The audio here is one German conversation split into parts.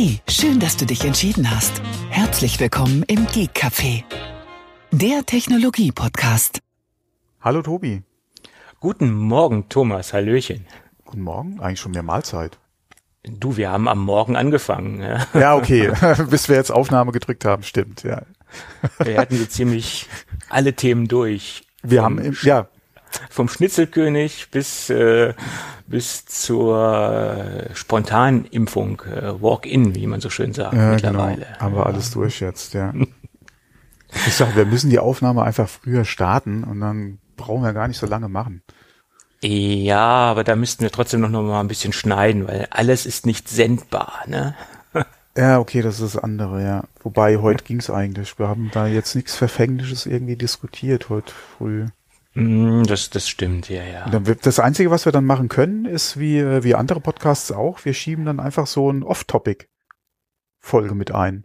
Hey, schön, dass du dich entschieden hast. Herzlich willkommen im Geek Café, der Technologie-Podcast. Hallo Tobi. Guten Morgen, Thomas. Hallöchen. Guten Morgen. Eigentlich schon mehr Mahlzeit. Du, wir haben am Morgen angefangen. Ja, Ja, okay. Bis wir jetzt Aufnahme gedrückt haben, stimmt, ja. Wir hatten so ziemlich alle Themen durch. Wir Vom haben, ja, Vom Schnitzelkönig bis, äh, bis zur äh, Spontanimpfung, äh, Walk-in, wie man so schön sagt ja genau. mittlerweile. Haben wir alles durch jetzt, ja. Ich sag, wir müssen die Aufnahme einfach früher starten und dann brauchen wir gar nicht so lange machen. Ja, aber da müssten wir trotzdem noch mal ein bisschen schneiden, weil alles ist nicht sendbar, ne? Ja, okay, das ist das andere, ja. Wobei, heute ging's eigentlich. Wir haben da jetzt nichts Verfängliches irgendwie diskutiert heute früh. Mm, Das, das stimmt, ja, ja. Dann das Einzige, was wir dann machen können, ist wie, äh, wie andere Podcasts auch, wir schieben dann einfach so ein Off-Topic-Folge mit ein.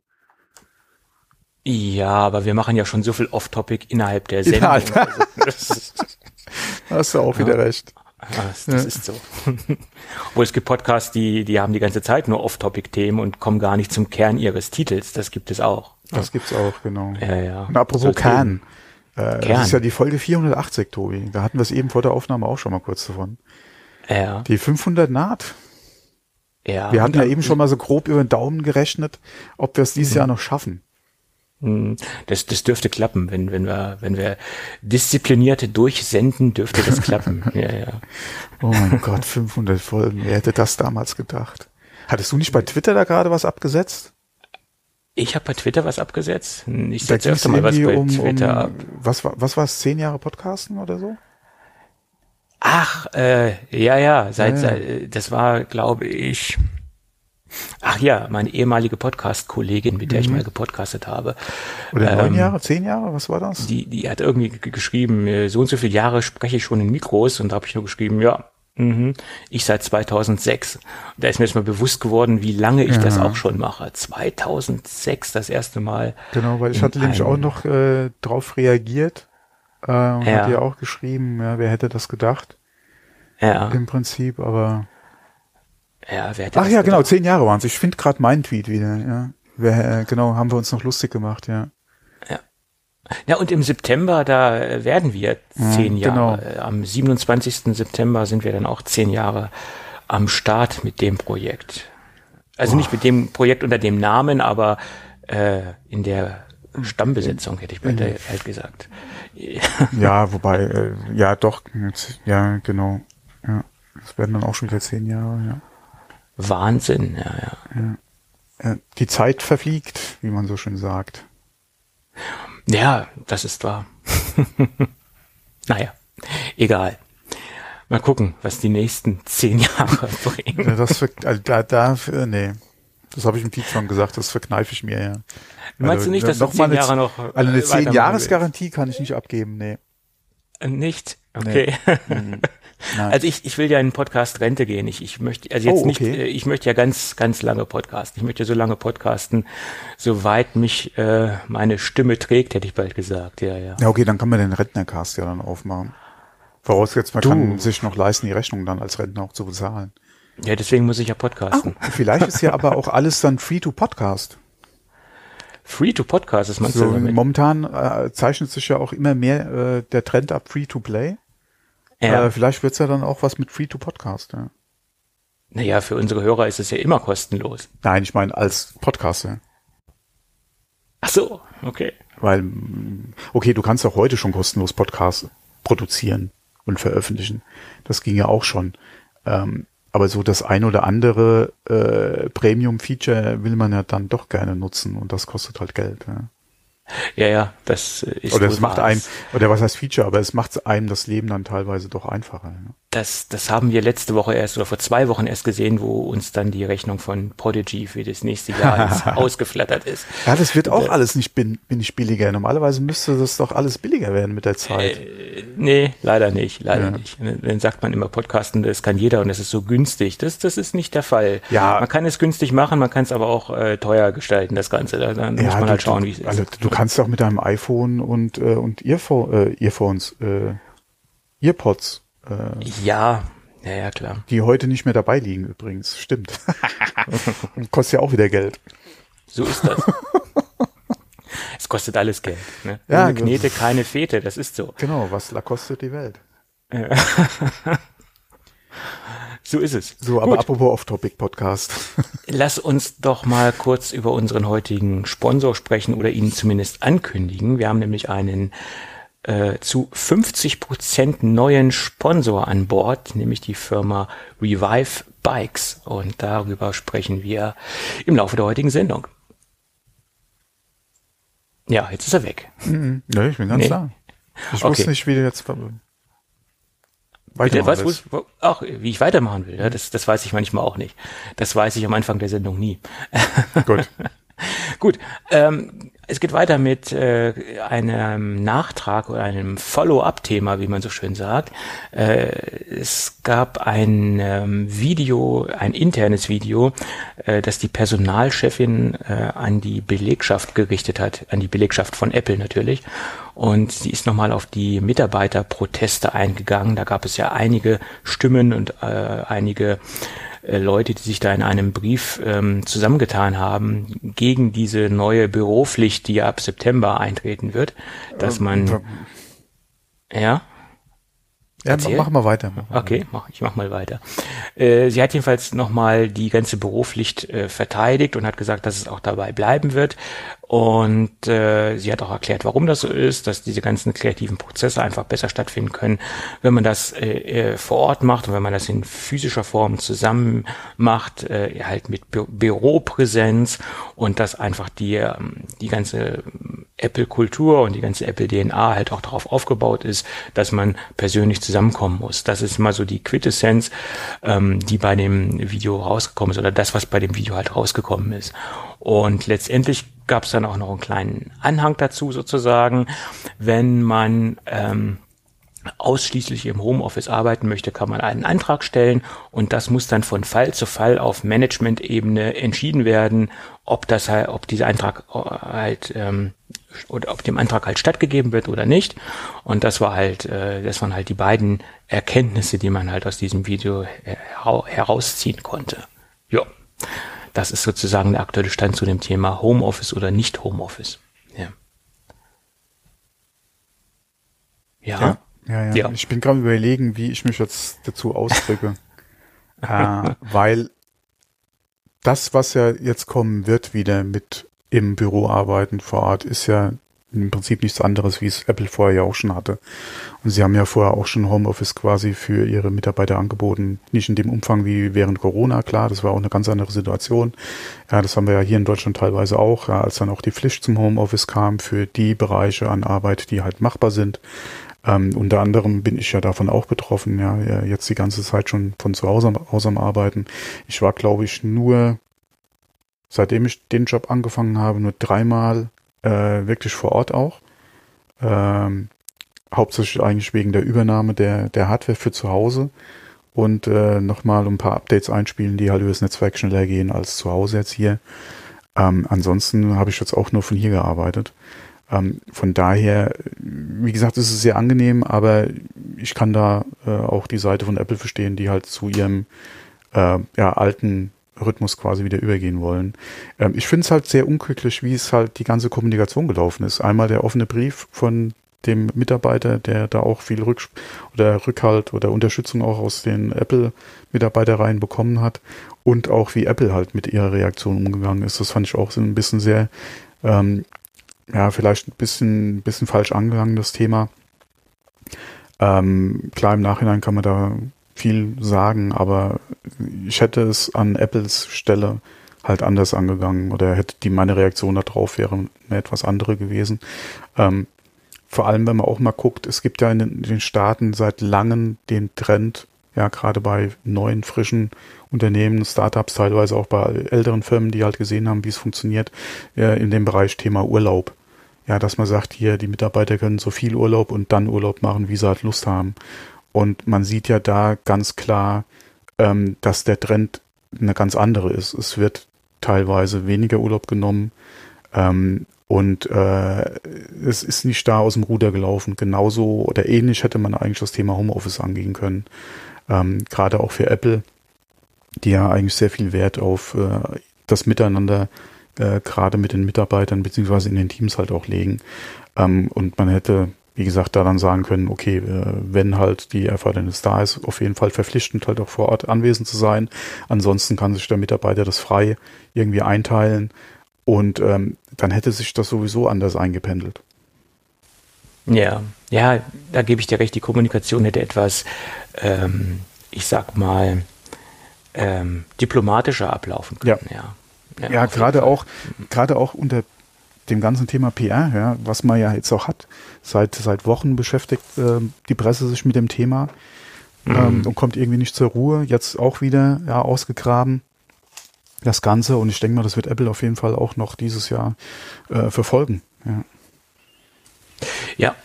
Ja, aber wir machen ja schon so viel Off-Topic innerhalb der Sendung. Innerhalb- Also, hast du auch wieder recht. das, das ist so. Obwohl es gibt Podcasts, die, die haben die ganze Zeit nur Off-Topic-Themen und kommen gar nicht zum Kern ihres Titels. Das gibt es auch. Das gibt's auch, genau. Ja, ja. Und apropos Kern. Äh. Das ist ja die Folge 480, Tobi. Da hatten wir es eben vor der Aufnahme auch schon mal kurz davon. Ja, Die 500 naht. ja. Wir hatten Und ja eben schon mal so grob über den Daumen gerechnet, ob wir es Mhm. dieses Jahr noch schaffen. Mm, Das, das dürfte klappen, wenn, wenn wir, wenn wir disziplinierte durchsenden, dürfte das klappen. ja, ja. Oh mein Gott, 500 Folgen. Wer hätte das damals gedacht? Hattest du nicht bei Twitter da gerade was abgesetzt? Ich habe bei Twitter was abgesetzt. Ich setze öfter mal was bei um, Twitter ab. um was war was war es, zehn Jahre Podcasten oder so? Ach, äh, ja, ja, seit, Ja, ja. seit das war, glaube ich, ach ja, meine ehemalige Podcast-Kollegin, mit der ich mal gepodcastet habe. Oder neun Ähm, Jahre, zehn Jahre, was war das? Die, die hat irgendwie geschrieben, äh, so und so viele Jahre spreche ich schon in Mikros und da habe ich nur geschrieben, ja, mhm, ich seit 2006. Da ist mir jetzt mal bewusst geworden, wie lange ich das Ja. auch schon mache. 2006 das erste Mal. Genau, weil ich hatte nämlich auch noch äh, drauf reagiert äh, und Ja. hatte ja auch geschrieben, ja, wer hätte das gedacht Ja, im Prinzip, aber ja, wer hätte ach das ja, genau, gedacht? zehn Jahre waren es. Ich finde gerade meinen Tweet wieder. Ja, wer, äh, genau, haben wir uns noch lustig gemacht, ja. Ja, und im September, da äh, werden wir zehn genau. Jahre. Äh, Am 27. September sind wir dann auch zehn Jahre am Start mit dem Projekt. Also nicht mit dem Projekt unter dem Namen, aber äh, in der Stammbesetzung, hätte ich bald halt gesagt. Ja, wobei, äh, ja, doch, jetzt, ja, genau. Ja, das werden dann auch schon wieder zehn Jahre, ja. Wahnsinn, ja, ja. ja. Die Zeit verfliegt, wie man so schön sagt. Ja, das ist wahr. naja, egal. Mal gucken, was die nächsten zehn Jahre bringen. Ja, das ver also da, da, äh, nee. Das habe ich im Tweet schon gesagt, das verkneife ich mir, ja. Meinst Also, du nicht, dass du noch zehn eine- Jahre noch äh, Also eine weitermachen zehn? Jahresgarantie kann ich nicht abgeben, nee. Äh, Nicht? Okay. Nein. Also ich, ich will ja in Podcast Rente gehen. Ich, ich möchte, also jetzt Oh, nicht, okay. äh, ich möchte ja ganz, ganz lange podcasten. Ich möchte so lange podcasten, soweit mich äh, meine Stimme trägt, hätte ich bald gesagt. Ja, ja. Ja, okay, dann kann man den Rentnercast ja dann aufmachen. Vorausgesetzt, man Du. kann sich noch leisten, die Rechnung dann als Rentner auch zu bezahlen. Ja, deswegen muss ich ja podcasten. Vielleicht ist ja aber auch alles dann free to podcast. Free to Podcast, das meinst So, momentan äh, zeichnet sich ja auch immer mehr äh, der Trend ab free to play. Ja. Äh, vielleicht wird's ja dann auch was mit free to podcast. Ja. Naja, für unsere Hörer ist es ja immer kostenlos. Nein, ich meine als Podcaster. Ach so, okay. Weil, mm, okay, du kannst auch heute schon kostenlos Podcasts produzieren und veröffentlichen. Das ging ja auch schon. Ähm, aber so das ein oder andere äh, Premium-Feature will man ja dann doch gerne nutzen und das kostet halt Geld. Ja. Ja, ja, das äh, ist Oder es macht einem, oder was heißt Feature, aber es macht einem das Leben dann teilweise doch einfacher. Ja. Das, das haben wir letzte Woche erst oder vor zwei Wochen erst gesehen, wo uns dann die Rechnung von Prodigy für das nächste Jahr ausgeflattert ist. Ja, das wird auch alles nicht, bin, bin nicht billiger. Normalerweise müsste das doch alles billiger werden mit der Zeit. Äh, nee, leider nicht, leider Ja. nicht. Dann sagt man immer, Podcasten, das kann jeder und das ist so günstig. Das, das ist nicht der Fall. Ja. Man kann es günstig machen, man kann es aber auch äh, teuer gestalten, das Ganze. Da, dann muss man du, halt schauen, wie es ist. Also du kannst auch mit deinem iPhone und und, äh, und Earphone, äh, Earphones, äh, Earpods. Äh, Ja, Ja, ja, klar. Die heute nicht mehr dabei liegen übrigens. Stimmt. Kostet ja auch wieder Geld. So ist das. es kostet alles Geld. Ne? Ja, Ohne genau. Knete keine Fete, das ist so. Genau, was la kostet die Welt. So ist es. So, aber Gut. apropos Off-Topic-Podcast. Lass uns doch mal kurz über unseren heutigen Sponsor sprechen oder ihn zumindest ankündigen. Wir haben nämlich einen äh, zu 50 Prozent neuen Sponsor an Bord, nämlich die Firma Revive Bikes. Und darüber sprechen wir im Laufe der heutigen Sendung. Ja, jetzt ist er weg. Mhm. Nee, ich bin ganz Nee. da. Ich Okay. wusste nicht, wie du jetzt weitermachen wo, wo, ach, wie ich weitermachen will, ja, das, das weiß ich manchmal auch nicht. Das weiß ich am Anfang der Sendung nie. Gut. Gut, ähm, es geht weiter mit äh, einem Nachtrag oder einem Follow-up-Thema, wie man so schön sagt. Äh, es gab ein ähm, Video, ein internes Video, äh, das die Personalchefin äh, an die Belegschaft gerichtet hat, an die Belegschaft von Apple natürlich. Und sie ist nochmal auf die Mitarbeiterproteste eingegangen. Da gab es ja einige Stimmen und äh, einige äh, Leute, die sich da in einem Brief ähm, zusammengetan haben gegen diese neue Büropflicht, die ab September eintreten wird, dass man, ja, Ja, Erzähl. mach mal weiter. okay, mach, ich mach mal weiter. Äh, sie hat jedenfalls nochmal die ganze Büropflicht äh, verteidigt und hat gesagt, dass es auch dabei bleiben wird. Und äh, sie hat auch erklärt, warum das so ist, dass diese ganzen kreativen Prozesse einfach besser stattfinden können, wenn man das äh, äh, vor Ort macht und wenn man das in physischer Form zusammen macht, äh, halt mit Bü Büropräsenz und dass einfach die, ähm, die ganze Apple-Kultur und die ganze Apple-DNA halt auch darauf aufgebaut ist, dass man persönlich zusammenkommen muss. Das ist mal so die Quintessenz, ähm, die bei dem Video rausgekommen ist oder das, was bei dem Video halt rausgekommen ist. Und letztendlich gab es dann auch noch einen kleinen Anhang dazu sozusagen, wenn man ähm, ausschließlich im Homeoffice arbeiten möchte, kann man einen Antrag stellen und das muss dann von Fall zu Fall auf Management-Ebene entschieden werden, ob das halt, ob dieser Antrag äh, halt ähm, oder ob dem Antrag halt stattgegeben wird oder nicht. Und das war halt, äh, das waren halt die beiden Erkenntnisse, die man halt aus diesem Video hera herausziehen konnte. Ja, das ist sozusagen der aktuelle Stand zu dem Thema Homeoffice oder nicht Homeoffice. Ja. Ja. Ja, ja, ja. Ja. Ich bin gerade überlegen, wie ich mich jetzt dazu ausdrücke. äh, weil das, was ja jetzt kommen wird, wieder mit im Büro arbeiten vor Ort, ist ja im Prinzip nichts anderes, wie es Apple vorher ja auch schon hatte. Und sie haben ja vorher auch schon Homeoffice quasi für ihre Mitarbeiter angeboten. Nicht in dem Umfang wie während Corona, klar, das war auch eine ganz andere Situation. Ja, das haben wir ja hier in Deutschland teilweise auch, ja, als dann auch die Pflicht zum Homeoffice kam für die Bereiche an Arbeit, die halt machbar sind. Ähm, unter anderem bin ich ja davon auch betroffen, ja, jetzt die ganze Zeit schon von zu Hause aus am Arbeiten. Ich war, glaube ich, nur, seitdem ich den Job angefangen habe, nur dreimal äh, wirklich vor Ort auch. Ähm, hauptsächlich eigentlich wegen der Übernahme der, der Hardware für zu Hause und äh, nochmal ein paar Updates einspielen, die halt über das Netzwerk schneller gehen als zu Hause jetzt hier. Ähm, ansonsten habe ich jetzt auch nur von hier gearbeitet. Ähm, von daher, wie gesagt, ist es sehr angenehm, aber ich kann da äh, auch die Seite von Apple verstehen, die halt zu ihrem äh, ja, alten Rhythmus quasi wieder übergehen wollen. Ähm, ich finde es halt sehr unglücklich, wie es halt die ganze Kommunikation gelaufen ist. Einmal der offene Brief von dem Mitarbeiter, der da auch viel Rück oder Rückhalt oder Unterstützung auch aus den Apple-Mitarbeitereien bekommen hat und auch wie Apple halt mit ihrer Reaktion umgegangen ist. Das fand ich auch ein bisschen sehr, ähm, ja, vielleicht ein bisschen, bisschen falsch angegangen, das Thema. Ähm, klar, im Nachhinein kann man da viel sagen, aber ich hätte es an Apples Stelle halt anders angegangen oder hätte die meine Reaktion darauf wäre eine etwas andere gewesen. Ähm, vor allem, wenn man auch mal guckt, es gibt ja in den, Staaten seit langem den Trend, ja, gerade bei neuen, frischen Unternehmen, Startups, teilweise auch bei älteren Firmen, die halt gesehen haben, wie es funktioniert, äh, in dem Bereich Thema Urlaub. Ja, dass man sagt, hier, die Mitarbeiter können so viel Urlaub und dann Urlaub machen, wie sie halt Lust haben. Und man sieht ja da ganz klar, ähm, dass der Trend eine ganz andere ist. Es wird teilweise weniger Urlaub genommen. Ähm, Und äh, es ist nicht da aus dem Ruder gelaufen. Genauso oder ähnlich hätte man eigentlich das Thema Homeoffice angehen können. Ähm, Gerade auch für Apple, die ja eigentlich sehr viel Wert auf äh, das Miteinander äh, gerade mit den Mitarbeitern beziehungsweise in den Teams halt auch legen. Ähm, und man hätte, wie gesagt, da dann sagen können, okay, äh, wenn halt die Erfordernis da ist, auf jeden Fall verpflichtend halt auch vor Ort anwesend zu sein. Ansonsten kann sich der Mitarbeiter das frei irgendwie einteilen und ähm, dann hätte sich das sowieso anders eingependelt. Ja, ja, da gebe ich dir recht, die Kommunikation hätte etwas, ähm, ich sag mal, ähm, diplomatischer ablaufen können, ja. ja. Ja, ja gerade auch, gerade auch unter dem ganzen Thema PR, ja, was man ja jetzt auch hat, seit, seit Wochen beschäftigt äh, die Presse sich mit dem Thema mhm. ähm, und kommt irgendwie nicht zur Ruhe. Jetzt auch wieder ja, ausgegraben das Ganze und ich denke mal, das wird Apple auf jeden Fall auch noch dieses Jahr äh, verfolgen. Ja. ja,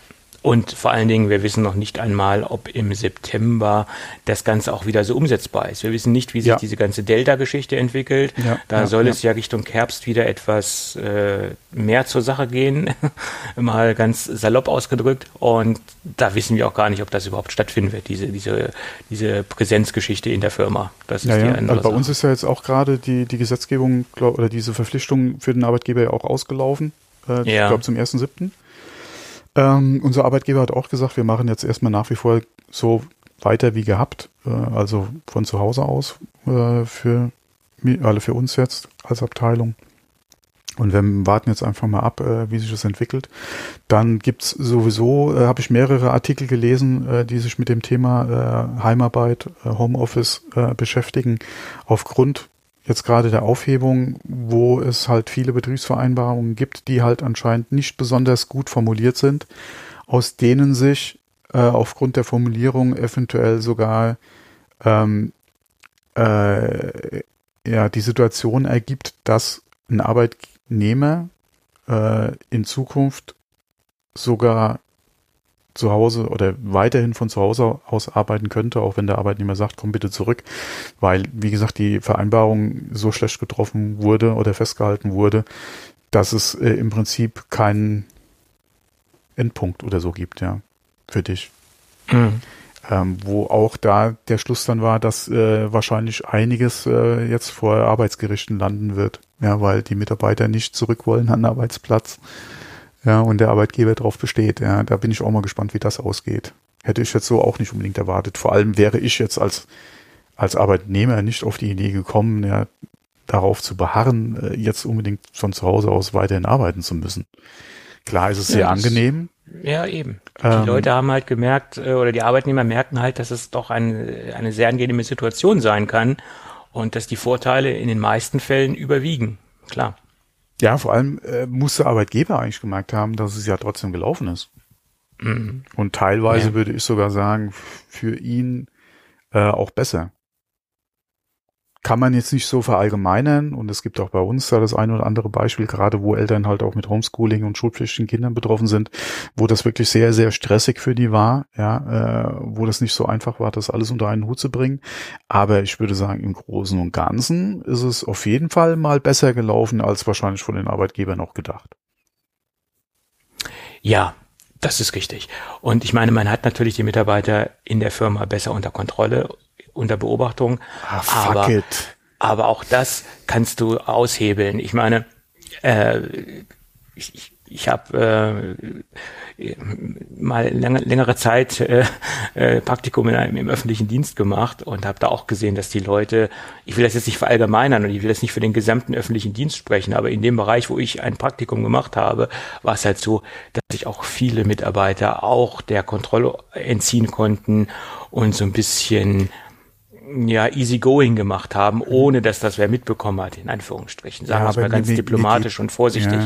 und vor allen Dingen, wir wissen noch nicht einmal, ob im September das Ganze auch wieder so umsetzbar ist. Wir wissen nicht, wie sich ja. diese ganze Delta-Geschichte entwickelt. Ja, da ja, soll es ja Richtung Herbst wieder etwas äh, mehr zur Sache gehen, mal ganz salopp ausgedrückt. Und da wissen wir auch gar nicht, ob das überhaupt stattfinden wird, diese, diese, diese Präsenzgeschichte in der Firma. Das ist ja, die andere also bei uns ist ja jetzt auch gerade die, die Gesetzgebung glaub, oder diese Verpflichtung für den Arbeitgeber ja auch ausgelaufen. Äh. Ich glaube zum 1.7. Ähm, unser Arbeitgeber hat auch gesagt, wir machen jetzt erstmal nach wie vor so weiter wie gehabt, äh, also von zu Hause aus äh, für, alle für uns jetzt als Abteilung. Und wir warten jetzt einfach mal ab, äh, wie sich das entwickelt. Dann gibt's sowieso, äh, habe ich mehrere Artikel gelesen, äh, die sich mit dem Thema äh, Heimarbeit, äh, Homeoffice äh, beschäftigen. Aufgrund jetzt gerade der Aufhebung, wo es halt viele Betriebsvereinbarungen gibt, die halt anscheinend nicht besonders gut formuliert sind, aus denen sich äh, aufgrund der Formulierung eventuell sogar ähm, äh, ja die Situation ergibt, dass ein Arbeitnehmer äh, in Zukunft sogar zu Hause oder weiterhin von zu Hause aus arbeiten könnte, auch wenn der Arbeitnehmer sagt, komm bitte zurück, weil, wie gesagt, die Vereinbarung so schlecht getroffen wurde oder festgehalten wurde, dass es äh, im Prinzip keinen Endpunkt oder so gibt, ja, für dich. Mhm. Ähm, wo auch da der Schluss dann war, dass äh, wahrscheinlich einiges äh, jetzt vor Arbeitsgerichten landen wird, ja, weil die Mitarbeiter nicht zurück wollen an den Arbeitsplatz ja, und der Arbeitgeber darauf besteht. Ja, da bin ich auch mal gespannt, wie das ausgeht. Hätte ich jetzt so auch nicht unbedingt erwartet. Vor allem wäre ich jetzt als, als Arbeitnehmer nicht auf die Idee gekommen, ja, darauf zu beharren, äh, jetzt unbedingt von zu Hause aus weiterhin arbeiten zu müssen. Klar ist es sehr ja, angenehm. Ja, eben. Die ähm, Leute haben halt gemerkt, äh, oder die Arbeitnehmer merken halt, dass es doch eine, eine sehr angenehme Situation sein kann und dass die Vorteile in den meisten Fällen überwiegen. Klar. Ja, vor allem äh, muss der Arbeitgeber eigentlich gemerkt haben, dass es ja trotzdem gelaufen ist. Mhm. Und teilweise ja. würde ich sogar sagen, für ihn äh, auch besser kann man jetzt nicht so verallgemeinern und es gibt auch bei uns da das ein oder andere Beispiel, gerade wo Eltern halt auch mit Homeschooling und schulpflichtigen Kindern betroffen sind, wo das wirklich sehr, sehr stressig für die war, ja, äh, wo das nicht so einfach war, das alles unter einen Hut zu bringen. Aber ich würde sagen, im Großen und Ganzen ist es auf jeden Fall mal besser gelaufen, als wahrscheinlich von den Arbeitgebern auch gedacht. Ja, das ist richtig. Und ich meine, man hat natürlich die Mitarbeiter in der Firma besser unter Kontrolle unter Beobachtung. Ah, fuck aber, it. aber auch das kannst du aushebeln. Ich meine, äh, ich, ich habe äh, mal lange, längere Zeit äh, äh, Praktikum in einem, im öffentlichen Dienst gemacht und habe da auch gesehen, dass die Leute, ich will das jetzt nicht verallgemeinern und ich will das nicht für den gesamten öffentlichen Dienst sprechen, aber in dem Bereich, wo ich ein Praktikum gemacht habe, war es halt so, dass sich auch viele Mitarbeiter auch der Kontrolle entziehen konnten und so ein bisschen ja, easygoing gemacht haben, ohne dass das wer mitbekommen hat, in Anführungsstrichen. Sagen wir es mal ganz mir, diplomatisch mir und vorsichtig.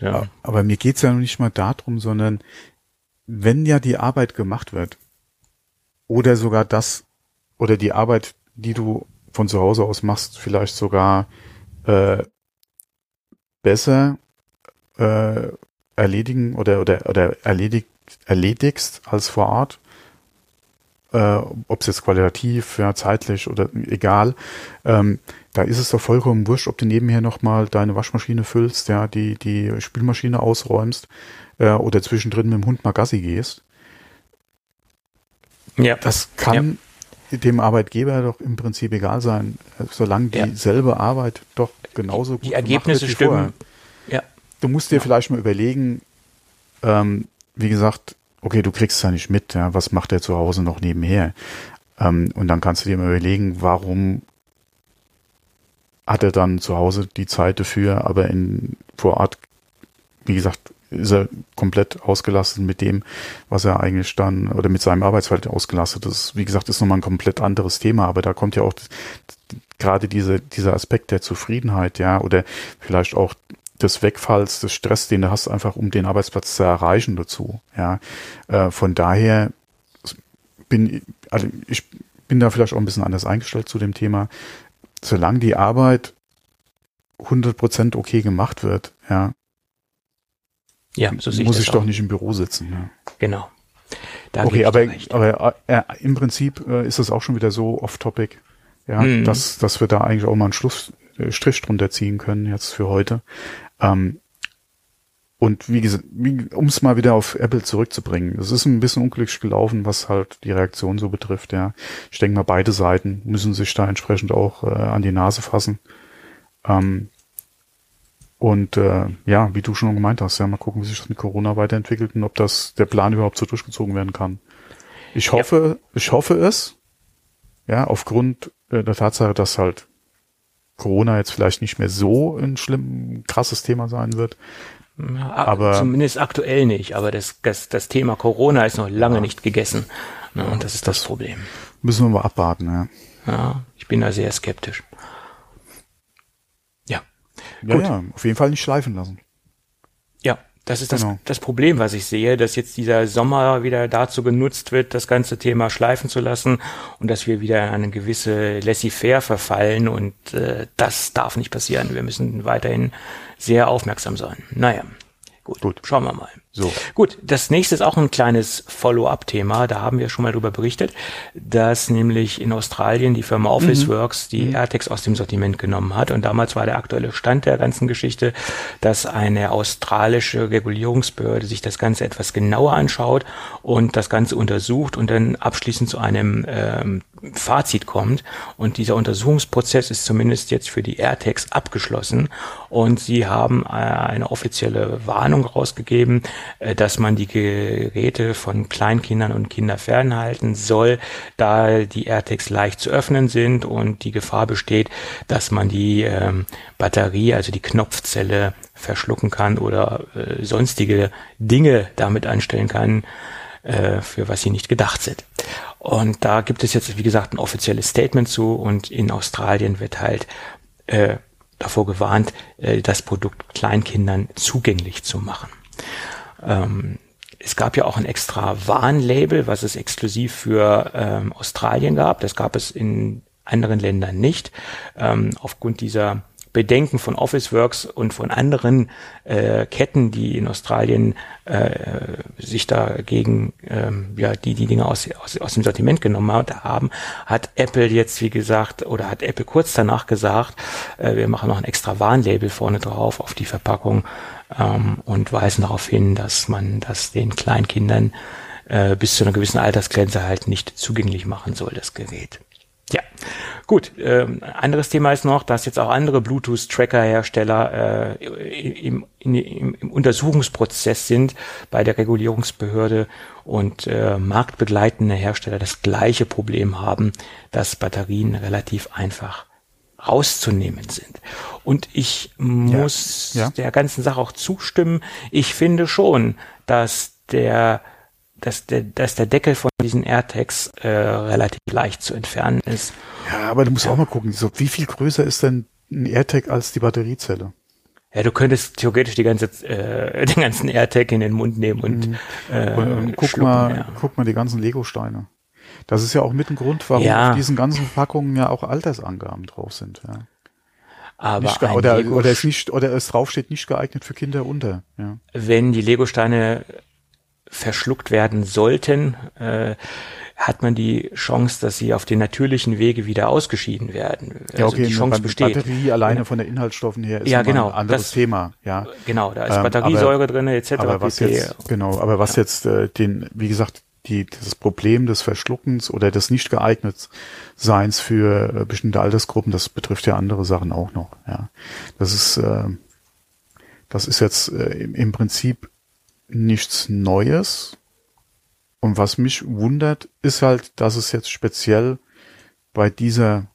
Ja, ja. Aber mir geht's ja noch nicht mal darum, sondern wenn ja die Arbeit gemacht wird, oder sogar das, oder die Arbeit, die du von zu Hause aus machst, vielleicht sogar äh, besser äh, erledigen oder, oder, oder erledigt, erledigst als vor Ort, äh, ob es jetzt qualitativ, ja, zeitlich oder egal, ähm, da ist es doch vollkommen wurscht, ob du nebenher nochmal deine Waschmaschine füllst, ja, die, die Spülmaschine ausräumst äh, oder zwischendrin mit dem Hund mal Gassi gehst. Ja. Das kann ja. dem Arbeitgeber doch im Prinzip egal sein, solange ja. dieselbe Arbeit doch genauso gut Die Ergebnisse wird wie stimmen. Vorher. Ja. Du musst dir ja. vielleicht mal überlegen, ähm, wie gesagt, okay, du kriegst es ja nicht mit, ja, was macht er zu Hause noch nebenher? Ähm, und dann kannst du dir mal überlegen, warum hat er dann zu Hause die Zeit dafür, aber in vor Ort, wie gesagt, ist er komplett ausgelastet mit dem, was er eigentlich dann, oder mit seinem Arbeitsfeld ausgelastet ist. Wie gesagt, ist nochmal ein komplett anderes Thema, aber da kommt ja auch gerade diese, dieser Aspekt der Zufriedenheit, ja, oder vielleicht auch des Wegfalls, des Stress, den du hast, einfach um den Arbeitsplatz zu erreichen dazu, ja. Äh, von daher bin, also ich bin da vielleicht auch ein bisschen anders eingestellt zu dem Thema. Solange die Arbeit 100% okay gemacht wird, ja, ja, so muss ich, doch nicht im Büro sitzen. Ja. Genau. Da okay, aber, aber äh, im Prinzip äh, ist es auch schon wieder so off-topic, ja, mhm. dass, dass wir da eigentlich auch mal einen Schlussstrich drunter ziehen können jetzt für heute. Ähm, und wie gesagt, um es mal wieder auf Apple zurückzubringen, es ist ein bisschen unglücklich gelaufen, was halt die Reaktion so betrifft. Ja, ich denke mal, beide Seiten müssen sich da entsprechend auch äh, an die Nase fassen. Ähm, und äh, ja, wie du schon gemeint hast, ja, mal gucken, wie sich das mit Corona weiterentwickelt und ob das der Plan überhaupt so durchgezogen werden kann. Ich hoffe, ja. ich hoffe es, ja, aufgrund äh, der Tatsache, dass halt Corona jetzt vielleicht nicht mehr so ein schlimm, krasses Thema sein wird. Ja, aber zumindest aktuell nicht, aber das, das, das Thema Corona ist noch lange ja. nicht gegessen. Ne, und das ist das, das Problem. Müssen wir mal abwarten, ja. Ja, ich bin da sehr skeptisch. Ja, Gut. ja, auf jeden Fall nicht schleifen lassen. Das ist das, genau. das Problem, was ich sehe, dass jetzt dieser Sommer wieder dazu genutzt wird, das ganze Thema schleifen zu lassen und dass wir wieder in eine gewisse Laissez-faire verfallen und äh, das darf nicht passieren. Wir müssen weiterhin sehr aufmerksam sein. Naja, gut, gut. schauen wir mal. So. Gut, das nächste ist auch ein kleines Follow-up-Thema. Da haben wir schon mal drüber berichtet, dass nämlich in Australien die Firma Officeworks mhm. die mhm. AirTags aus dem Sortiment genommen hat. Und damals war der aktuelle Stand der ganzen Geschichte, dass eine australische Regulierungsbehörde sich das Ganze etwas genauer anschaut und das Ganze untersucht und dann abschließend zu einem ähm, Fazit kommt. Und dieser Untersuchungsprozess ist zumindest jetzt für die AirTags abgeschlossen. Und sie haben äh, eine offizielle Warnung rausgegeben, dass man die Geräte von Kleinkindern und Kinder fernhalten soll, da die AirTags leicht zu öffnen sind und die Gefahr besteht, dass man die ähm, Batterie, also die Knopfzelle verschlucken kann oder äh, sonstige Dinge damit anstellen kann, äh, für was sie nicht gedacht sind. Und da gibt es jetzt, wie gesagt, ein offizielles Statement zu und in Australien wird halt äh, davor gewarnt, äh, das Produkt Kleinkindern zugänglich zu machen. Ähm, es gab ja auch ein extra Warnlabel, was es exklusiv für ähm, Australien gab. Das gab es in anderen Ländern nicht. Ähm, aufgrund dieser Bedenken von Officeworks und von anderen äh, Ketten, die in Australien äh, sich dagegen, ähm, ja, die die Dinge aus, aus, aus dem Sortiment genommen haben, hat Apple jetzt, wie gesagt, oder hat Apple kurz danach gesagt, äh, wir machen noch ein extra Warnlabel vorne drauf auf die Verpackung ähm, und weisen darauf hin, dass man das den Kleinkindern äh, bis zu einer gewissen Altersgrenze halt nicht zugänglich machen soll, das Gerät. Ja, gut. Ähm, anderes Thema ist noch, dass jetzt auch andere Bluetooth-Tracker-Hersteller äh, im, im, im Untersuchungsprozess sind bei der Regulierungsbehörde und äh, marktbegleitende Hersteller das gleiche Problem haben, dass Batterien relativ einfach rauszunehmen sind. Und ich muss ja, ja. der ganzen Sache auch zustimmen. Ich finde schon, dass der dass der, dass der Deckel von diesen AirTags äh, relativ leicht zu entfernen ist. Ja, aber du musst ja. auch mal gucken, so, wie viel größer ist denn ein AirTag als die Batteriezelle? Ja, du könntest theoretisch die ganze, äh, den ganzen AirTag in den Mund nehmen und, mhm. äh, und guck mal, ja. guck mal die ganzen Lego-Steine. Das ist ja auch mit ein Grund, warum ja. auf diesen ganzen Packungen ja auch Altersangaben drauf sind. Ja. Aber nicht, oder, Lego oder es nicht oder es draufsteht nicht geeignet für Kinder unter. Ja. Wenn die Lego-Steine verschluckt werden sollten, äh, hat man die Chance, dass sie auf den natürlichen Wege wieder ausgeschieden werden. Ja, also okay, die Chance besteht. Batterie alleine von den Inhaltsstoffen her ist ja, genau, ein anderes das, Thema. Ja, genau, da ist Batteriesäure ähm, drin etc. Aber was jetzt, genau, aber was ja. jetzt äh, den, wie gesagt, die, das Problem des Verschluckens oder des nicht geeignet Seins für äh, bestimmte Altersgruppen, das betrifft ja andere Sachen auch noch. Ja, das ist äh, das ist jetzt äh, im, im Prinzip nichts Neues. Und was mich wundert, ist halt, dass es jetzt speziell bei dieser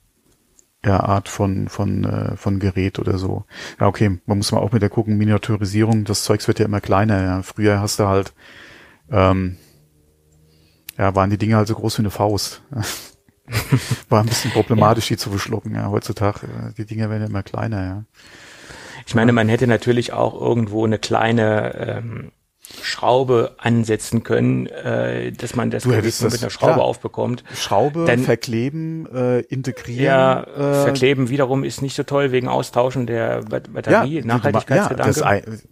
ja, Art von, von, äh, von Gerät oder so. Ja, okay, man muss mal auch mit der gucken, Miniaturisierung, das Zeugs wird ja immer kleiner. Ja. Früher hast du halt, ähm, ja, waren die Dinge halt so groß wie eine Faust. War ein bisschen problematisch, ja. die zu verschlucken. Ja, heutzutage, die Dinge werden ja immer kleiner, ja. Ich meine, man hätte natürlich auch irgendwo eine kleine ähm, Schraube ansetzen können, äh, dass man das, das mit einer Schraube klar. aufbekommt. Schraube, Dann, verkleben, äh, integrieren. Ja, äh, verkleben wiederum ist nicht so toll wegen Austauschen der Batterie, ja, Nachhaltigkeitsgedanke. Ja, das,